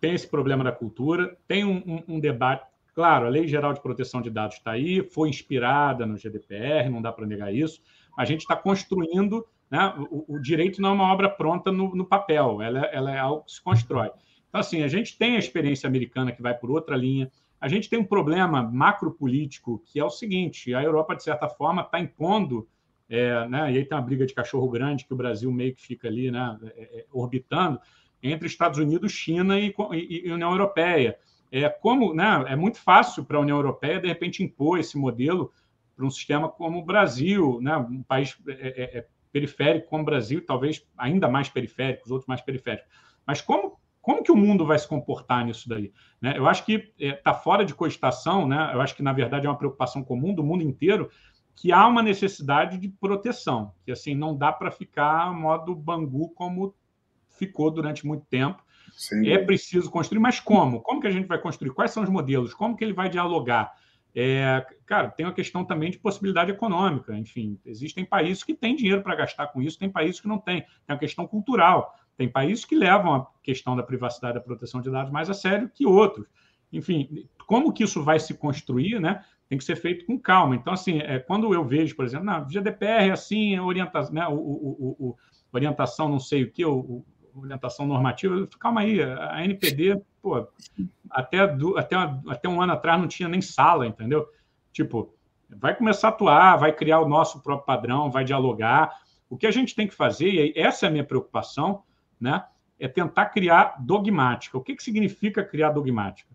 C: Tem esse problema da cultura, tem um, um, um debate, claro, a Lei Geral de Proteção de Dados está aí, foi inspirada no GDPR, não dá para negar isso, a gente está construindo, né? O, o, direito não é uma obra pronta no, no papel, ela, ela é algo que se constrói. Então, assim, a gente tem a experiência americana que vai por outra linha, a gente tem um problema macropolítico que é o seguinte: a Europa, de certa forma, está impondo, é, né, e aí tem uma briga de cachorro grande que o Brasil meio que fica ali né, é, é orbitando entre Estados Unidos, China e, e, e União Europeia. É, como, né, é muito fácil para a União Europeia, de repente, impor esse modelo para um sistema como o Brasil, né, um país é, é, é periférico como o Brasil, talvez ainda mais periférico, os outros mais periféricos. Mas como como que o mundo vai se comportar nisso daí? Né? Eu acho que está é, fora de cogitação, né? eu acho que, na verdade, é uma preocupação comum do mundo inteiro, que há uma necessidade de proteção, que assim não dá para ficar modo Bangu como ficou durante muito tempo. Sim. É preciso construir, mas como? Como que a gente vai construir? Quais são os modelos? Como que ele vai dialogar? É, cara, tem uma questão também de possibilidade econômica. Enfim, existem países que têm dinheiro para gastar com isso, tem países que não têm. Tem uma questão cultural. Tem países que levam a questão da privacidade da proteção de dados mais a sério que outros. Enfim, como que isso vai se construir, né? Tem que ser feito com calma. Então, assim, é, quando eu vejo, por exemplo, na GDPR é assim, orientação, né, o, o, o, orientação não sei o que, o, orientação normativa, eu, calma aí, a NPD, pô, até, do, até, até um ano atrás não tinha nem sala, entendeu? Tipo, vai começar a atuar, vai criar o nosso próprio padrão, vai dialogar. O que a gente tem que fazer, e essa é a minha preocupação, né? é tentar criar dogmática. O que, que significa criar dogmática?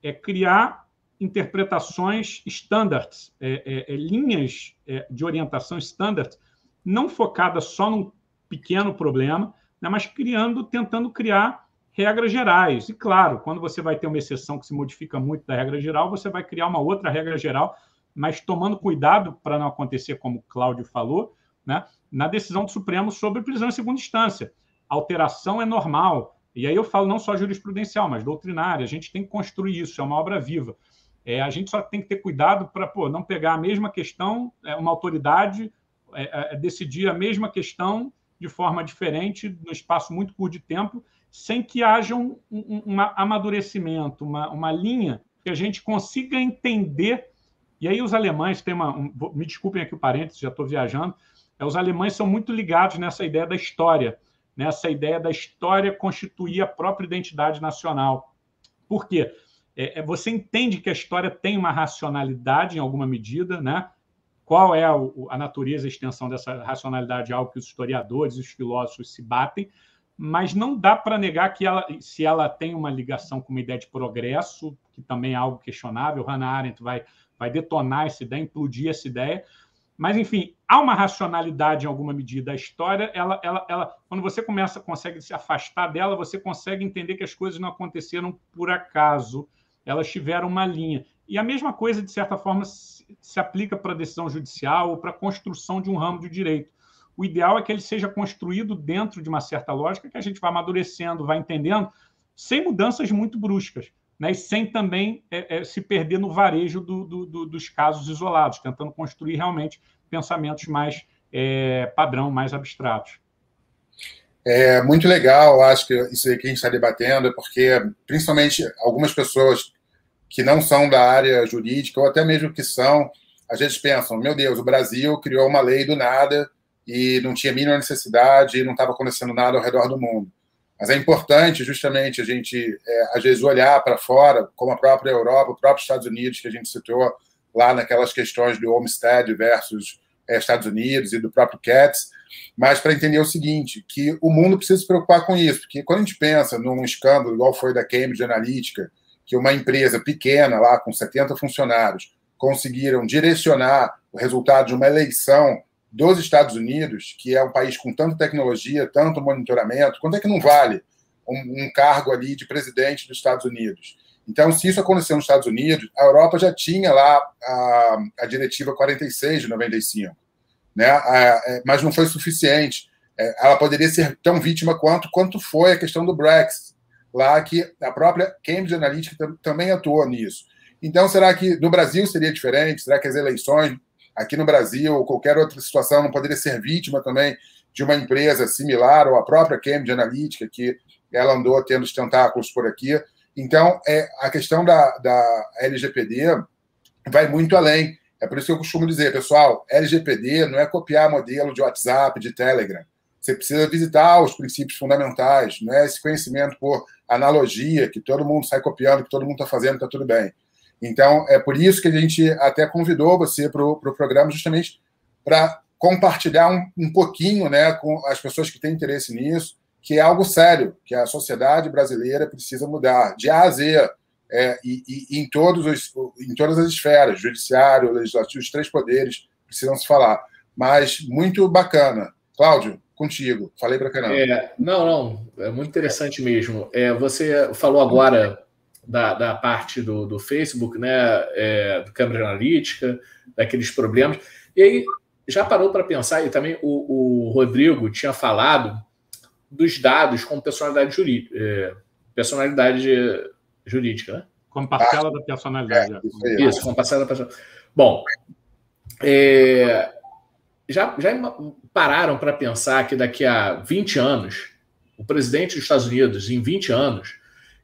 C: É criar interpretações standards, é, é, é, linhas é, de orientação standards, não focadas só num pequeno problema, né, mas criando, tentando criar regras gerais. E claro, quando você vai ter uma exceção que se modifica muito da regra geral, você vai criar uma outra regra geral, mas tomando cuidado para não acontecer como o Cláudio falou, né, na decisão do Supremo sobre prisão em segunda instância alteração é normal. E aí eu falo não só jurisprudencial, mas doutrinária. A gente tem que construir isso, é uma obra viva. É, a gente só tem que ter cuidado para não pegar a mesma questão, é, uma autoridade é, é, é, decidir a mesma questão de forma diferente, no espaço muito curto de tempo, sem que haja um, um, um amadurecimento, uma, uma linha que a gente consiga entender. E aí os alemães têm uma. Um, me desculpem aqui o parênteses, já estou viajando. É, os alemães são muito ligados nessa ideia da história nessa ideia da história constituir a própria identidade nacional. Por quê? É, é, você entende que a história tem uma racionalidade em alguma medida, né? Qual é a, natureza e extensão dessa racionalidade? Algo que os historiadores, os filósofos se batem, mas não dá para negar que ela, se ela tem uma ligação com uma ideia de progresso, que também é algo questionável, Hannah Arendt vai, vai detonar essa ideia, implodir essa ideia, mas, enfim, há uma racionalidade em alguma medida. A história, ela, ela, ela, quando você começa, consegue se afastar dela, você consegue entender que as coisas não aconteceram por acaso, elas tiveram uma linha. E a mesma coisa, de certa forma, se, aplica para a decisão judicial ou para a construção de um ramo de direito. O ideal é que ele seja construído dentro de uma certa lógica que a gente vai amadurecendo, vai entendendo, sem mudanças muito bruscas, né? sem também é, é, se perder no varejo do, do, do, dos casos isolados, tentando construir realmente pensamentos mais é, padrão, mais abstratos.
A: É muito legal, acho que isso aí que a gente está debatendo, porque principalmente algumas pessoas que não são da área jurídica, ou até mesmo que são, às vezes pensam: meu Deus, o Brasil criou uma lei do nada e não tinha mínima necessidade e não estava acontecendo nada ao redor do mundo. Mas é importante, justamente, a gente, é, às vezes, olhar para fora, como a própria Europa, os próprios Estados Unidos, que a gente citou lá naquelas questões do Homestead versus é, Estados Unidos e do próprio CATS, mas para entender o seguinte, que o mundo precisa se preocupar com isso, porque quando a gente pensa num escândalo igual foi da Cambridge Analytica, que uma empresa pequena lá com 70 funcionários conseguiram direcionar o resultado de uma eleição dos Estados Unidos, que é um país com tanta tecnologia, tanto monitoramento, quanto é que não vale um, um cargo ali de presidente dos Estados Unidos? Então, se isso aconteceu nos Estados Unidos, a Europa já tinha lá a, a diretiva 46 de 95, né? A, é, mas não foi suficiente. É, ela poderia ser tão vítima quanto quanto foi a questão do Brexit, lá que a própria Cambridge Analytica também atuou nisso. Então, será que no Brasil seria diferente? Será que as eleições aqui no Brasil ou qualquer outra situação não poderia ser vítima também de uma empresa similar ou a própria Cambridge Analytica, que ela andou tendo os tentáculos por aqui? Então, é, a questão da, da LGPD vai muito além. É por isso que eu costumo dizer, pessoal, LGPD não é copiar modelo de WhatsApp, de Telegram. Você precisa visitar os princípios fundamentais, não é esse conhecimento por analogia, que todo mundo sai copiando, que todo mundo está fazendo, está tudo bem. Então, é por isso que a gente até convidou você para o pro programa, justamente para compartilhar um, um pouquinho né, com as pessoas que têm interesse nisso, que é algo sério, que a sociedade brasileira precisa mudar, de A a Z, é, e, e, em, todos os, em todas as esferas, judiciário, legislativo, os três poderes precisam se falar. Mas muito bacana. Cláudio, contigo. Falei para caramba.
B: É, não, não, é muito interessante mesmo. É, você falou agora da, da parte do, do Facebook, né, é, do Câmara Analítica, daqueles problemas. E aí, já parou para pensar, e também o, o, Rodrigo tinha falado dos dados com personalidade jurídica. É, personalidade jurídica, né?
C: Como parcela da personalidade.
B: É, isso, como parcela da personalidade. Bom, é, já, já pararam para pensar que daqui a 20 anos, o presidente dos Estados Unidos, em 20 anos,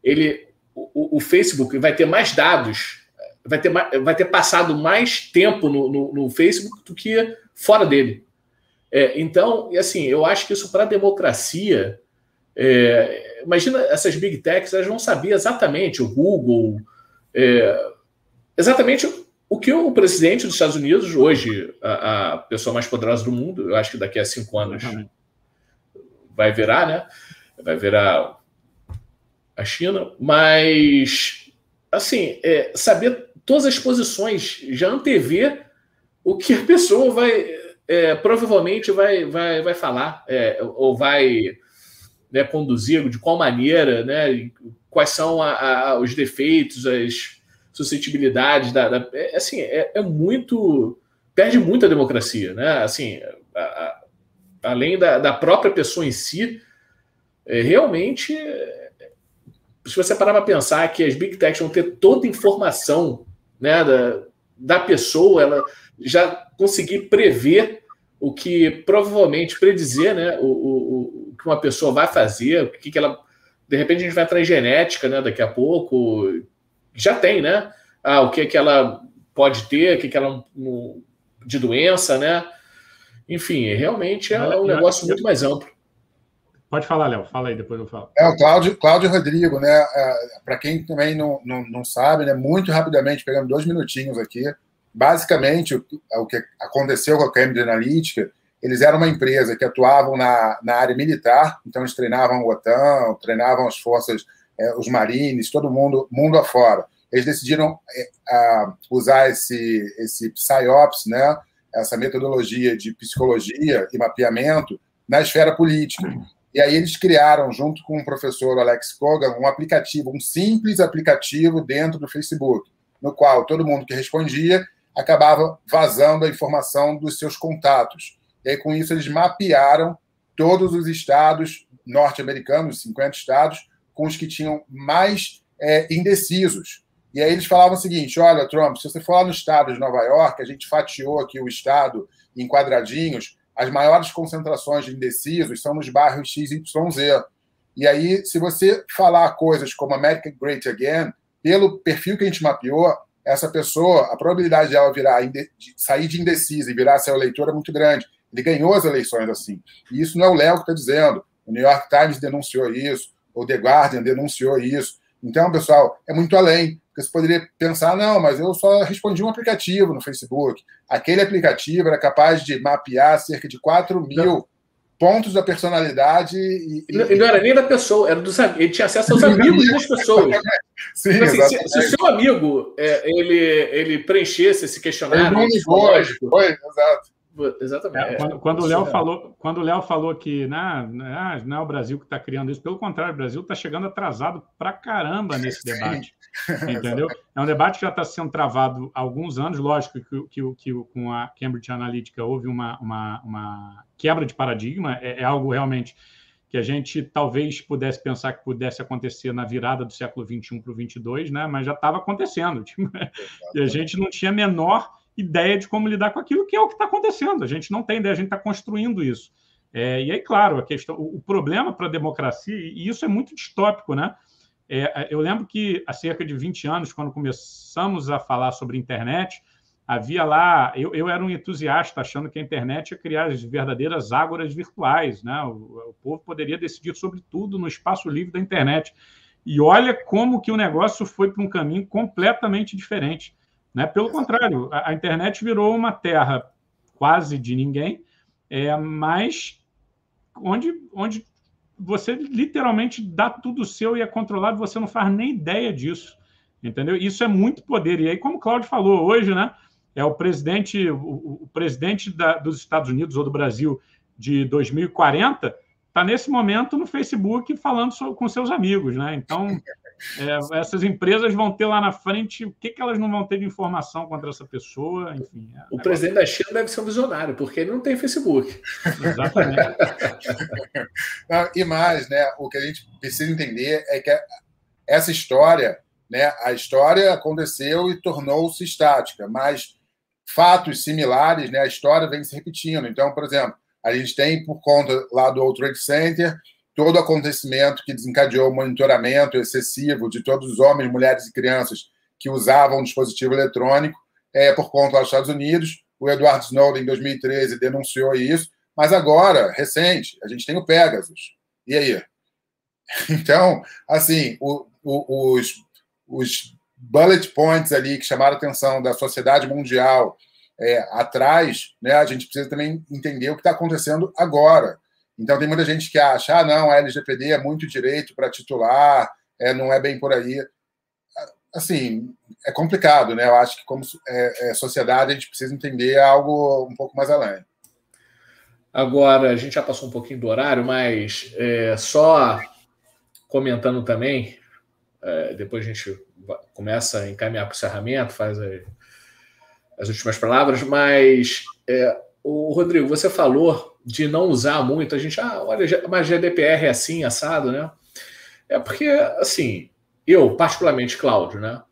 B: ele o, o Facebook vai ter mais dados, vai ter, vai ter passado mais tempo no, no, no Facebook do que fora dele. É, então, assim, eu acho que isso para a democracia. É, imagina essas big techs, elas vão saber exatamente, o Google, é, exatamente o que o presidente dos Estados Unidos, hoje, a, a, pessoa mais poderosa do mundo, eu acho que daqui a cinco anos vai virar, né? Vai virar a China, mas assim, é, saber todas as posições, já antever o que a pessoa vai é, provavelmente vai, vai, vai falar é, ou vai né, conduzir, de qual maneira, né, quais são a, a, os defeitos, as suscetibilidades da, da é, assim é, é, muito perde muito a democracia, né? Assim, a, além da, da própria pessoa em si, é, realmente se você parar para pensar que as big techs vão ter toda a informação né, da, da pessoa, ela já conseguir prever o que provavelmente predizer né, o, o, o que uma pessoa vai fazer, o que, que ela. De repente a gente vai entrar em genética né, daqui a pouco. Já tem, né? Ah, o que, que ela pode ter, o que, que ela de doença, né? Enfim, realmente é um negócio muito mais amplo.
C: Pode falar, Léo. Fala aí, depois eu falo.
A: É, o Cláudio, Cláudio Rodrigo, né? É, Para quem também não, não, não sabe, né? Muito rapidamente, pegando dois minutinhos aqui. Basicamente, o, o que aconteceu com a Cambridge Analytica, eles eram uma empresa que atuavam na, na área militar, então eles treinavam o OTAN, treinavam as forças, é, os marines, todo mundo, mundo afora. Eles decidiram é, usar esse, esse PSYOPS, né? Essa metodologia de psicologia e mapeamento na esfera política. E aí eles criaram, junto com o professor Alex Kogan, um aplicativo, um simples aplicativo dentro do Facebook. no qual todo mundo que respondia acabava vazando a informação dos seus contatos. E aí, com isso, eles mapearam todos os estados norte-americanos, 50 estados, com os que tinham mais é, indecisos. E aí eles falavam o seguinte: olha, Trump, se você for lá no estado de Nova York, a gente fatiou aqui o estado em quadradinhos, as maiores concentrações de indecisos são nos bairros XYZ. E aí, se você falar coisas como America Great Again, pelo perfil que a gente mapeou, essa pessoa, a probabilidade de ela virar, de sair de indecisa e virar seu eleitor é muito grande. Ele ganhou as eleições assim. E isso não é o Léo que está dizendo. O New York Times denunciou isso, o The Guardian denunciou isso. Então, pessoal, é muito além. Porque você poderia pensar, não, mas eu só respondi um aplicativo no Facebook. Aquele aplicativo era capaz de mapear cerca de 4 mil não. pontos da personalidade. E,
B: e, não, não, era nem da pessoa, era dos Ele tinha acesso aos amigos das pessoas. Sim, então, assim, se, se, o seu amigo é, ele, ele preenchesse esse questionário. Ele não
A: ligou, foi, exato.
C: Exatamente. É, quando, quando o Léo falou, quando o Léo falou que né, né, não é o Brasil que está criando isso, pelo contrário, o Brasil está chegando atrasado para caramba nesse debate. entendeu? É um debate que já está sendo travado há alguns anos. Lógico que, que, que, com a Cambridge Analytica houve uma, uma, uma quebra de paradigma, é, é algo realmente que a gente talvez pudesse pensar que pudesse acontecer na virada do século XXI para o XXII, né? mas já estava acontecendo. Tipo, e a gente não tinha menor ideia de como lidar com aquilo que é o que está acontecendo. A gente não tem ideia, a gente está construindo isso. É, e aí, claro, a questão, o, o problema para a democracia, e isso é muito distópico, né? É, é eu lembro que há cerca de 20 anos, quando começamos a falar sobre internet, havia lá. Eu, eu era um entusiasta achando que a internet ia criar as verdadeiras ágoras virtuais, né? O, o povo poderia decidir sobre tudo no espaço livre da internet. E olha como que o negócio foi para um caminho completamente diferente. Né? Pelo contrário, a, a, internet virou uma terra quase de ninguém, é, mas onde, onde você literalmente dá tudo seu e é controlado, você não faz nem ideia disso. Entendeu? Isso é muito poder. E aí, como o Claudio falou hoje, né? É o presidente, o, o presidente da, dos Estados Unidos ou do Brasil de 2040 está nesse momento no Facebook falando com seus amigos, né? Então é, essas empresas vão ter lá na frente o que, que elas não vão ter de informação contra essa pessoa, enfim.
B: É, o presidente da China deve ser um visionário, porque ele não tem Facebook.
C: Exatamente.
A: não, e mais, né? O que a gente precisa entender é que essa história, né? A história aconteceu e tornou-se estática, mas fatos similares, né? A história vem se repetindo. Então, por exemplo, a gente tem por conta lá do World Trade Center todo acontecimento que desencadeou o monitoramento excessivo de todos os homens, mulheres e crianças que usavam dispositivo eletrônico é, por conta dos Estados Unidos. O Edward Snowden, em 2013, denunciou isso, mas agora, recente, a gente tem o Pegasus. E aí? Então, assim, o, o, os, os bullet points ali que chamaram a atenção da sociedade mundial é, atrás, né, a gente precisa também entender o que está acontecendo agora. Então, tem muita gente que acha, ah, não, a LGPD é muito direito para titular, é, não é bem por aí. Assim, é complicado, né? Eu acho que, como é, é, sociedade, a gente precisa entender algo um pouco mais além.
B: Agora, a gente já passou um pouquinho do horário, mas é, só comentando também, é, depois a gente começa a encaminhar para o encerramento, faz as, as últimas palavras, mas é, o Rodrigo, você falou de não usar muito, a gente, ah, olha, mas GDPR é assim, assado, né? É porque, assim, eu, particularmente, Cláudio, né?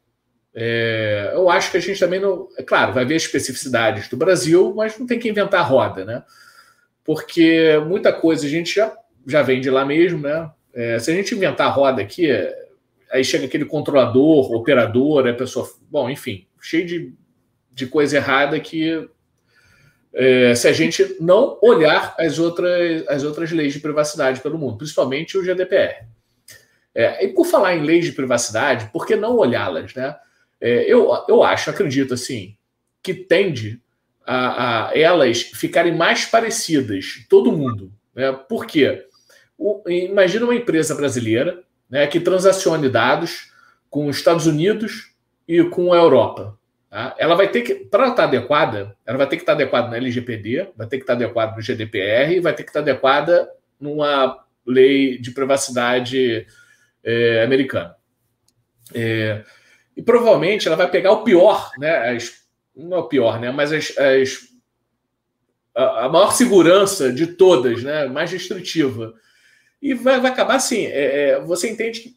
B: É, eu acho que a gente também não. É claro, vai ver as especificidades do Brasil, mas não tem que inventar roda, né? Porque muita coisa a gente já, já vem de lá mesmo, né? É, se a gente inventar a roda aqui, aí chega aquele controlador, operador, a pessoa. Bom, enfim, cheio de, de coisa errada que é, se a gente não olhar as outras, as outras leis de privacidade pelo mundo, principalmente o GDPR. É, e por falar em leis de privacidade, por que não olhá-las? Né? É, eu, eu acho, acredito assim, que tende a, a, elas ficarem mais parecidas, todo mundo. Né? Por quê? O, imagina uma empresa brasileira né, que transacione dados com os Estados Unidos e com a Europa. Tá? Ela vai ter que, para estar adequada, ela vai ter que estar adequada na LGPD, vai ter que estar adequada no GDPR, vai ter que estar adequada numa lei de privacidade é, americana. É, E provavelmente ela vai pegar o pior, né? As, não é o pior, né? Mas as, as a, maior segurança de todas, né? Mais restritiva. E vai, vai acabar assim. É, é, você entende que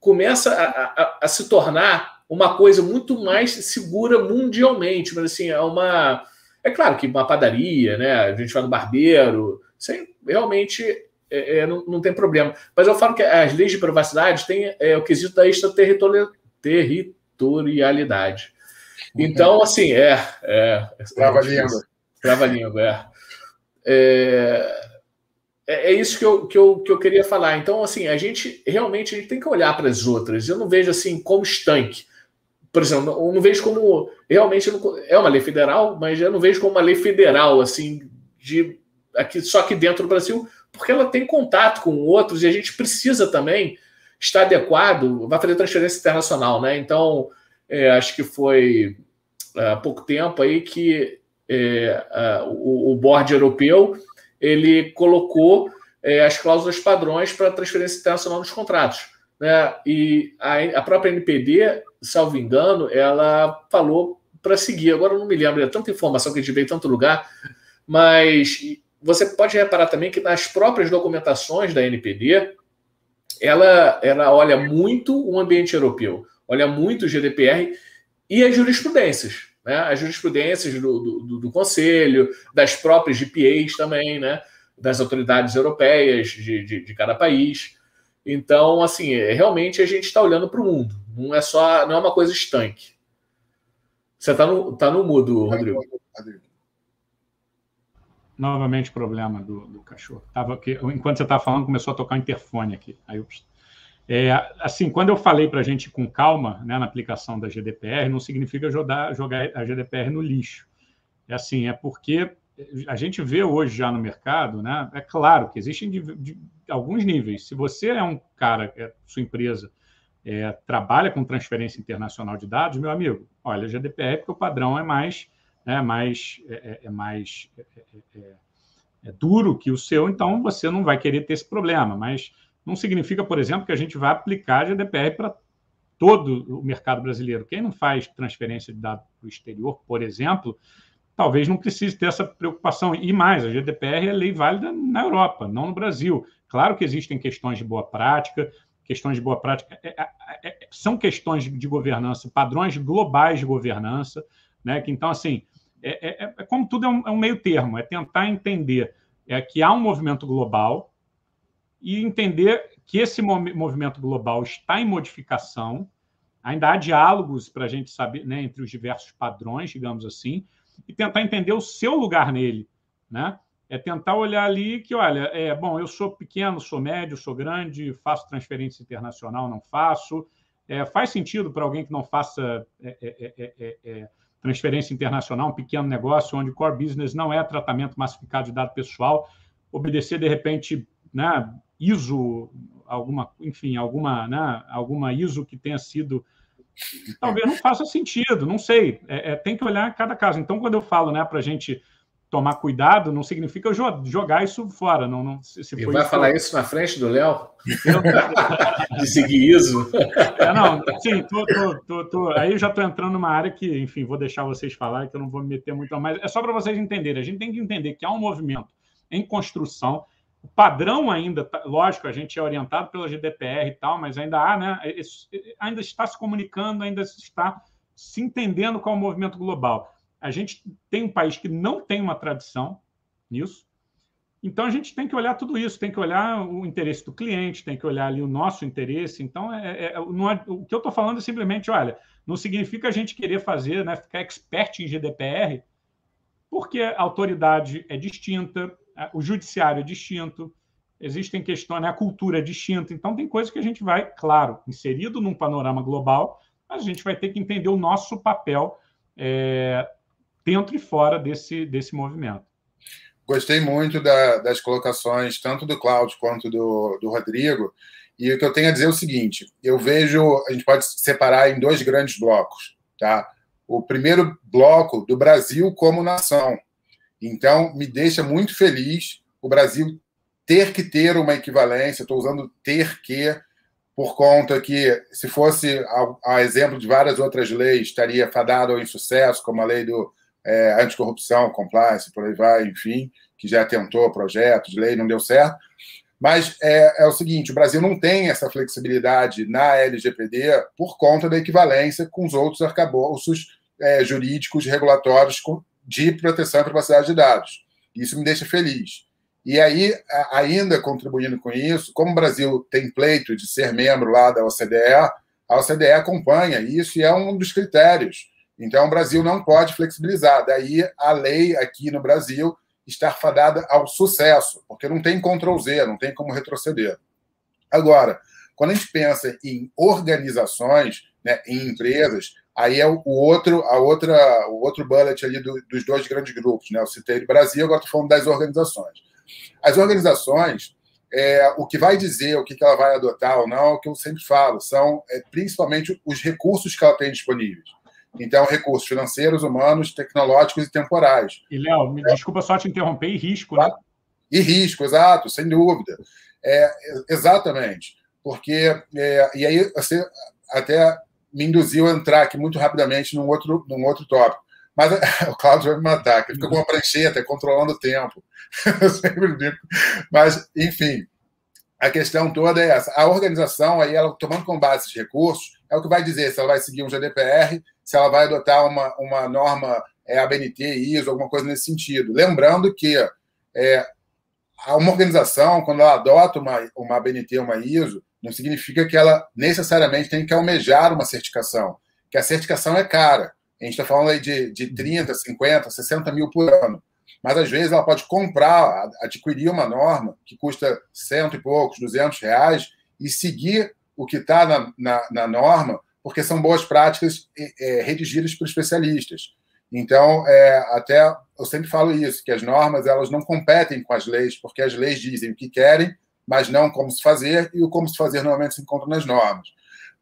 B: começa a, a, a, se tornar uma coisa muito mais segura mundialmente, mas assim, é uma. É claro que uma padaria, né? A gente vai no barbeiro, isso aí realmente é, é, não, não, tem problema. Mas eu falo que as leis de privacidade têm é, o quesito da extraterritorialidade. Então, assim, é. é
A: Trava a língua.
B: Trava a língua, é. é. É, isso que eu, que, eu, que eu queria falar. Então, assim, a gente realmente a gente tem que olhar para as outras. Eu não vejo assim como estanque. Por exemplo, eu não vejo como. Realmente é uma lei federal, mas eu não vejo como uma lei federal, assim, de aqui, só aqui dentro do Brasil, porque ela tem contato com outros e a gente precisa também estar adequado, vai fazer transferência internacional, né? Então, é, acho que foi há pouco tempo aí que é, a, o, o board europeu ele colocou é, as cláusulas padrões para transferência internacional nos contratos. Né? E a, a própria NPD, salvo engano, ela falou para seguir. Agora eu não me lembro, é tanta informação que a gente vê em tanto lugar, mas você pode reparar também que nas próprias documentações da NPD, ela, ela olha muito o ambiente europeu, olha muito o GDPR e as jurisprudências né? as jurisprudências do, do, do, Conselho, das próprias GPAs também, né? das autoridades europeias de, de, de cada país. Então, assim, é, realmente a gente está olhando para o mundo. Não é só, não é uma coisa estanque. Você está no, tá no mudo, Rodrigo.
C: Novamente problema do, do cachorro. Tava aqui, enquanto você estava falando, começou a tocar o interfone aqui. Aí eu é, assim, quando eu falei para a gente com calma né, na aplicação da GDPR, não significa jogar, jogar a GDPR no lixo. É assim, é porque a gente vê hoje já no mercado, né? É claro que existem de, de, alguns níveis. Se você é um cara, é, sua empresa é, trabalha com transferência internacional de dados, meu amigo, olha, GDPR porque o padrão é mais, né, mais, é, é, é mais é, é, duro que o seu, então você não vai querer ter esse problema. Mas não significa, por exemplo, que a gente vai aplicar GDPR para todo o mercado brasileiro. Quem não faz transferência de dados para o exterior, por exemplo, talvez não precise ter essa preocupação. E mais, a GDPR é lei válida na Europa, não no Brasil. Claro que existem questões de boa prática, questões de boa prática é, é, é, são questões de governança, padrões globais de governança, né? Que então assim é, é, é como tudo é um, é um, meio termo, é tentar entender é que há um movimento global e entender que esse movimento global está em modificação, ainda há diálogos para a gente saber né, entre os diversos padrões, digamos assim, e tentar entender o seu lugar nele, né? É tentar olhar ali que, olha, é bom, eu sou pequeno, sou médio, sou grande, faço transferência internacional, não faço. É, faz sentido para alguém que não faça é é, é, é, é, transferência internacional, um pequeno negócio onde core business não é tratamento massificado de dado pessoal, obedecer de repente, né, ISO, alguma, enfim, alguma, né, alguma ISO que tenha sido. Talvez não faça sentido, não sei. É, é, tem que olhar cada caso. Então, quando eu falo né, para a gente tomar cuidado, não significa jogar isso fora. Não, não,
B: se, se e vai isso, falar isso na frente do Léo? De seguir ISO?
C: É, não, sim, tô, tô, tô, aí eu já estou entrando numa área que, enfim, vou deixar vocês falarem, que eu não vou me meter muito mais. É só para vocês entenderem. A gente tem que entender que há um movimento em construção o padrão ainda, tá, lógico, a gente é orientado pela GDPR e tal, mas ainda há, né? Ainda está se comunicando, ainda está se entendendo qual é o movimento global. A gente tem um país que não tem uma tradição nisso, então a gente tem que olhar tudo isso, tem que olhar o interesse do cliente, tem que olhar ali o nosso interesse. Então, é, é, não é, o que eu estou falando é simplesmente, olha, não significa a gente querer fazer, né, ficar expert em GDPR, porque a autoridade é distinta, é, o judiciário é distinto, existem questões, né, a cultura é distinta, então tem coisas que a gente vai, claro, inserido num panorama global, mas a gente vai ter que entender o nosso papel é, dentro e fora desse, desse movimento.
A: Gostei muito da, das colocações, tanto do Cláudio quanto do, do Rodrigo. E o que eu tenho a dizer é o seguinte: eu vejo, a gente pode separar em dois grandes blocos. Tá? O primeiro bloco do Brasil como nação, então, me deixa muito feliz o Brasil ter que ter uma equivalência, estou usando ter que, por conta que, se fosse a, a, exemplo de várias outras leis, estaria fadado ao insucesso, como a lei do é, anticorrupção, compliance, por aí vai, enfim, que já tentou projetos, lei, não deu certo. Mas é, é, o seguinte: o Brasil não tem essa flexibilidade na LGPD por conta da equivalência com os outros arcabouços é, jurídicos regulatórios de proteção e privacidade de dados. Isso me deixa feliz. E aí, ainda contribuindo com isso, como o Brasil tem pleito de ser membro lá da OCDE, a OCDE acompanha isso e é um dos critérios. Então, o Brasil não pode flexibilizar. Daí, a lei aqui no Brasil estar fadada ao sucesso, porque não tem Ctrl Z, não tem como retroceder. Agora, quando a gente pensa em organizações, né, em empresas, aí é o outro, a outra, o outro bullet ali do, dos dois grandes grupos, né? Eu citei o Brasil, agora estou falando das organizações. As organizações, é, o que vai dizer o que, ela vai adotar ou não, é o que eu sempre falo, são é, principalmente os recursos que ela tem disponíveis. Então, recursos financeiros, humanos, tecnológicos e temporais.
C: E, Léo, me é. desculpa só te interromper, e risco, né?
A: E risco, exato, sem dúvida. É, exatamente. Porque, é, e aí você até me induziu a entrar aqui muito rapidamente num outro, num outro tópico. Mas o Cláudio vai me matar, que fica com uma prancheta controlando o tempo. Eu sempre digo. Mas, enfim, a questão toda é essa. A organização, aí, ela tomando como base esses recursos, é o que vai dizer se ela vai seguir um GDPR, se ela vai adotar uma, uma norma é, ABNT, ISO, alguma coisa nesse sentido. Lembrando que é, uma organização, quando ela adota uma, uma ABNT, uma ISO, não significa que ela necessariamente tem que almejar uma certificação, que a certificação é cara. A gente está falando aí de, de 30, 50, 60 mil por ano. Mas às vezes ela pode comprar, adquirir uma norma que custa cento e poucos, duzentos reais e seguir o que está na, na, na, norma, porque são boas práticas é, redigidas por especialistas. Então, é, até eu sempre falo isso, que as normas elas não competem com as leis, porque as leis dizem o que querem, mas não como se fazer, e o como se fazer normalmente se encontra nas normas.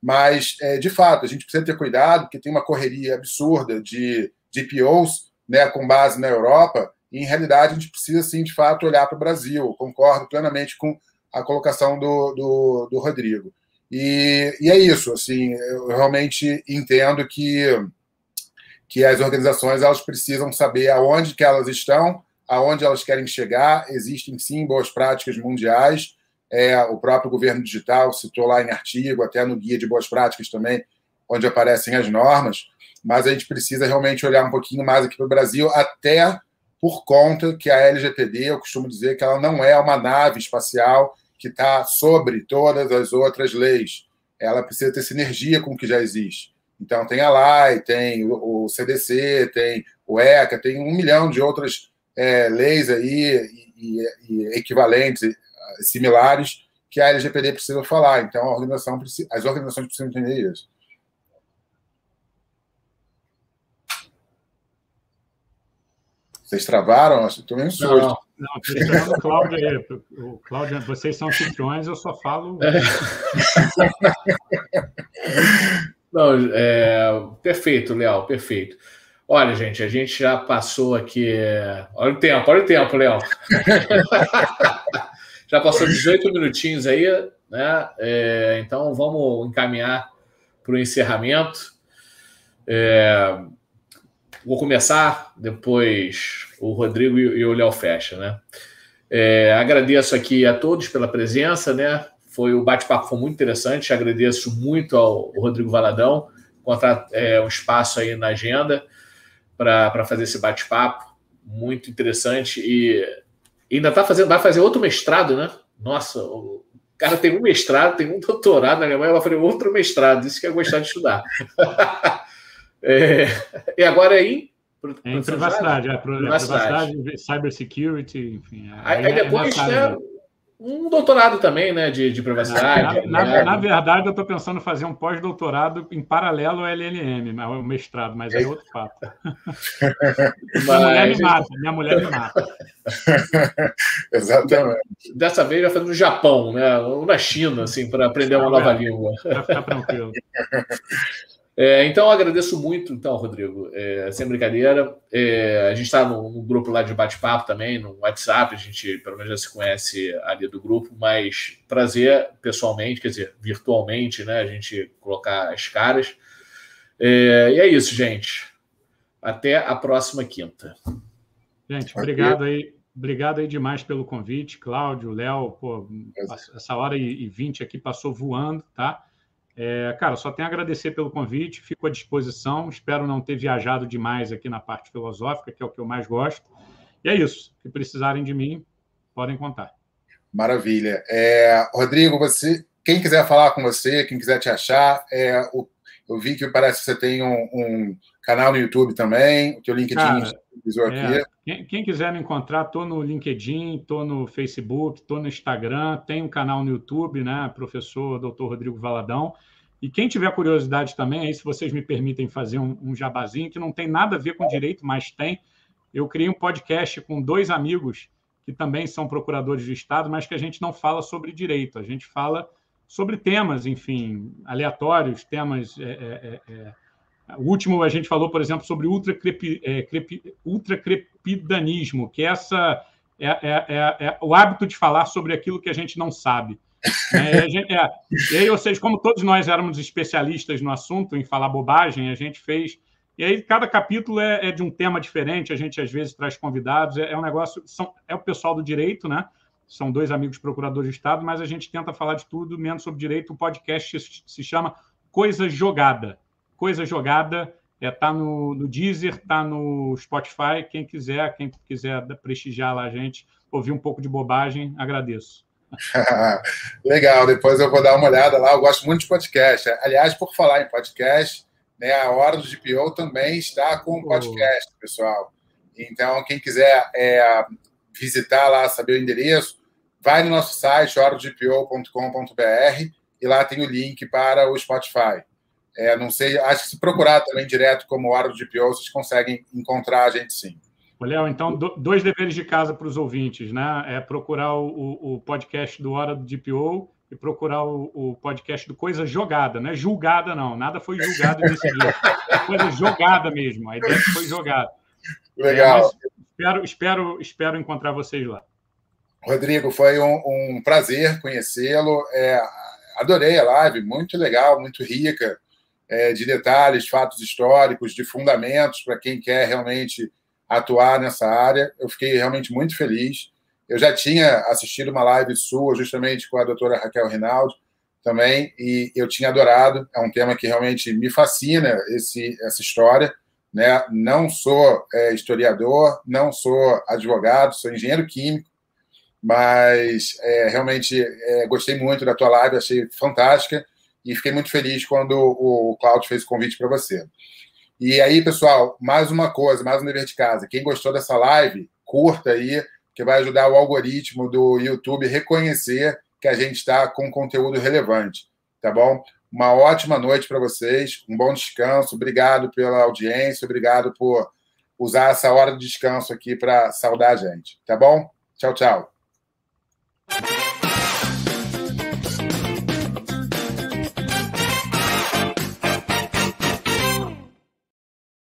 A: Mas, é, de fato, a gente precisa ter cuidado, porque tem uma correria absurda de DPOs né, com base na Europa, e, em realidade, a gente precisa, sim, de fato, olhar para o Brasil. Concordo plenamente com a colocação do, do, do Rodrigo. E, e, é isso, assim, eu realmente entendo que, que as organizações elas precisam saber aonde que elas estão, aonde elas querem chegar. Existem, sim, boas práticas mundiais. É, o próprio governo digital citou lá em artigo, até no guia de boas práticas também, onde aparecem as normas, mas a gente precisa realmente olhar um pouquinho mais aqui para o Brasil, até por conta que a LGPD, eu costumo dizer que ela não é uma nave espacial que está sobre todas as outras leis. Ela precisa ter sinergia com o que já existe. Então, tem a LAI, tem o CDC, tem o ECA, tem um milhão de outras é, leis aí e, e, equivalentes, similares, que a LGPD precisa falar. Então, a organização, as organizações precisam entender isso. Vocês travaram? Estou meio susto. Não,
C: não, estou esperando o Cláudio aí. O Cláudio, vocês são anfitriões, eu só falo.
B: não, é, perfeito, Léo, perfeito. Olha, gente, a gente já passou aqui. Olha o tempo, olha o tempo, Léo. já passou 18 minutinhos aí, né? É, então vamos encaminhar para o encerramento. É, Vou começar, depois o Rodrigo e o Léo fecha, né? É, agradeço aqui a todos pela presença, né? Foi o bate-papo foi muito interessante. Agradeço muito ao Rodrigo Valadão encontrar é, um espaço aí na agenda para fazer esse bate-papo muito interessante e ainda tá fazendo, vai fazer outro mestrado, né? Nossa, o cara tem um mestrado, tem um doutorado na Alemanha, vai fazer outro mestrado. Isso que é gostar de estudar. É, e agora é em,
C: em privacidade, é, privacidade, privacidade, cybersecurity, enfim.
B: Aí, aí é depois né, um doutorado também, né, de, de privacidade.
C: Na, na, na, verdade, eu estou pensando em fazer um pós-doutorado em paralelo ao LLM, o mestrado, mas é outro papo. mas... Minha mulher me mata, minha mulher me mata.
A: Exatamente.
B: Dessa vez vai fazer no Japão, né, ou na China, assim, para aprender uma nova língua.
C: Para ficar tranquilo.
B: É, então, agradeço muito, então, Rodrigo, é, sem brincadeira. É, a gente está no, no, grupo lá de bate-papo também, no WhatsApp, a gente pelo menos já se conhece ali do grupo, mas prazer pessoalmente, quer dizer, virtualmente, né? A gente colocar as caras. É, e é isso, gente. Até a próxima quinta.
C: Gente, obrigado aí. Obrigado aí demais pelo convite, Cláudio, Léo. Essa hora e vinte aqui passou voando, tá? É, cara, só tenho a agradecer pelo convite, fico à disposição. Espero não ter viajado demais aqui na parte filosófica, que é o que eu mais gosto. E é isso. Se precisarem de mim, podem contar.
A: Maravilha. É, Rodrigo, você, quem quiser falar com você, quem quiser te achar, é, o, eu vi que parece que você tem um, um canal no YouTube também, o teu LinkedIn Cara,
C: é, aqui. Quem, quem, quiser me encontrar, estou no LinkedIn, estou no Facebook, estou no Instagram, tem um canal no YouTube, né? Professor Dr. Rodrigo Valadão. E quem tiver curiosidade também, aí se vocês me permitem fazer um, um jabazinho, que não tem nada a ver com direito, mas tem. Eu criei um podcast com dois amigos que também são procuradores de Estado, mas que a gente não fala sobre direito, a gente fala sobre temas, enfim, aleatórios, temas. É, é, é, é o último a gente falou, por exemplo, sobre ultracrepidanismo, é, que essa é, é, é, é, o hábito de falar sobre aquilo que a gente não sabe. É, gente, é, e aí, ou seja, como todos nós éramos especialistas no assunto, em falar bobagem, a gente fez. E aí, cada capítulo é, é de um tema diferente, a gente às vezes traz convidados, é, é, um negócio. São, é o pessoal do direito, né? São dois amigos procuradores de Estado, mas a gente tenta falar de tudo, menos sobre direito. O podcast se, chama Coisa Jogada. Coisa Jogada está é, tá no, no Deezer, está no Spotify. Quem quiser, quem quiser prestigiar lá a gente, ouvir um pouco de bobagem, agradeço.
A: Legal, depois eu vou dar uma olhada lá. Eu gosto muito de podcast. Aliás, por falar em podcast, né, a Hora do GPO também está com podcast, pessoal. Então, quem quiser é, visitar lá, saber o endereço, vai no nosso site, horadogpo.com.br, e lá tem o link para o Spotify. É, não sei, acho que se procurar também direto como Hora do GPO, vocês conseguem encontrar a gente sim.
C: Léo, então, dois deveres de casa para os ouvintes, né? É procurar o, o, podcast do Hora do DPO e procurar o, o, podcast do Coisa Jogada, não é julgada, não. Nada foi julgado nesse dia. É coisa jogada mesmo. A ideia foi jogada.
A: Legal. É,
C: espero, espero, espero encontrar vocês lá.
A: Rodrigo, foi um, um prazer conhecê-lo. É, adorei a live, muito legal, muito rica é, de detalhes, fatos históricos, de fundamentos para quem quer realmente atuar nessa área. Eu fiquei realmente muito feliz. Eu já tinha assistido uma live sua, justamente com a doutora Raquel Rinaldi, também, e eu tinha adorado. É um tema que realmente me fascina, esse, essa história. Né? Não sou é, historiador, não sou advogado, sou engenheiro químico, mas é, realmente é, gostei muito da tua live, achei fantástica e fiquei muito feliz quando o Cláudio fez o convite para você. E aí, pessoal, mais uma coisa, mais um dever de casa. Quem gostou dessa live, curta aí, que vai ajudar o algoritmo do YouTube reconhecer que a gente está com conteúdo relevante, tá bom? Uma ótima noite para vocês, um bom descanso. Obrigado pela audiência, obrigado por usar essa hora de descanso aqui para saudar a gente, tá bom? Tchau, tchau.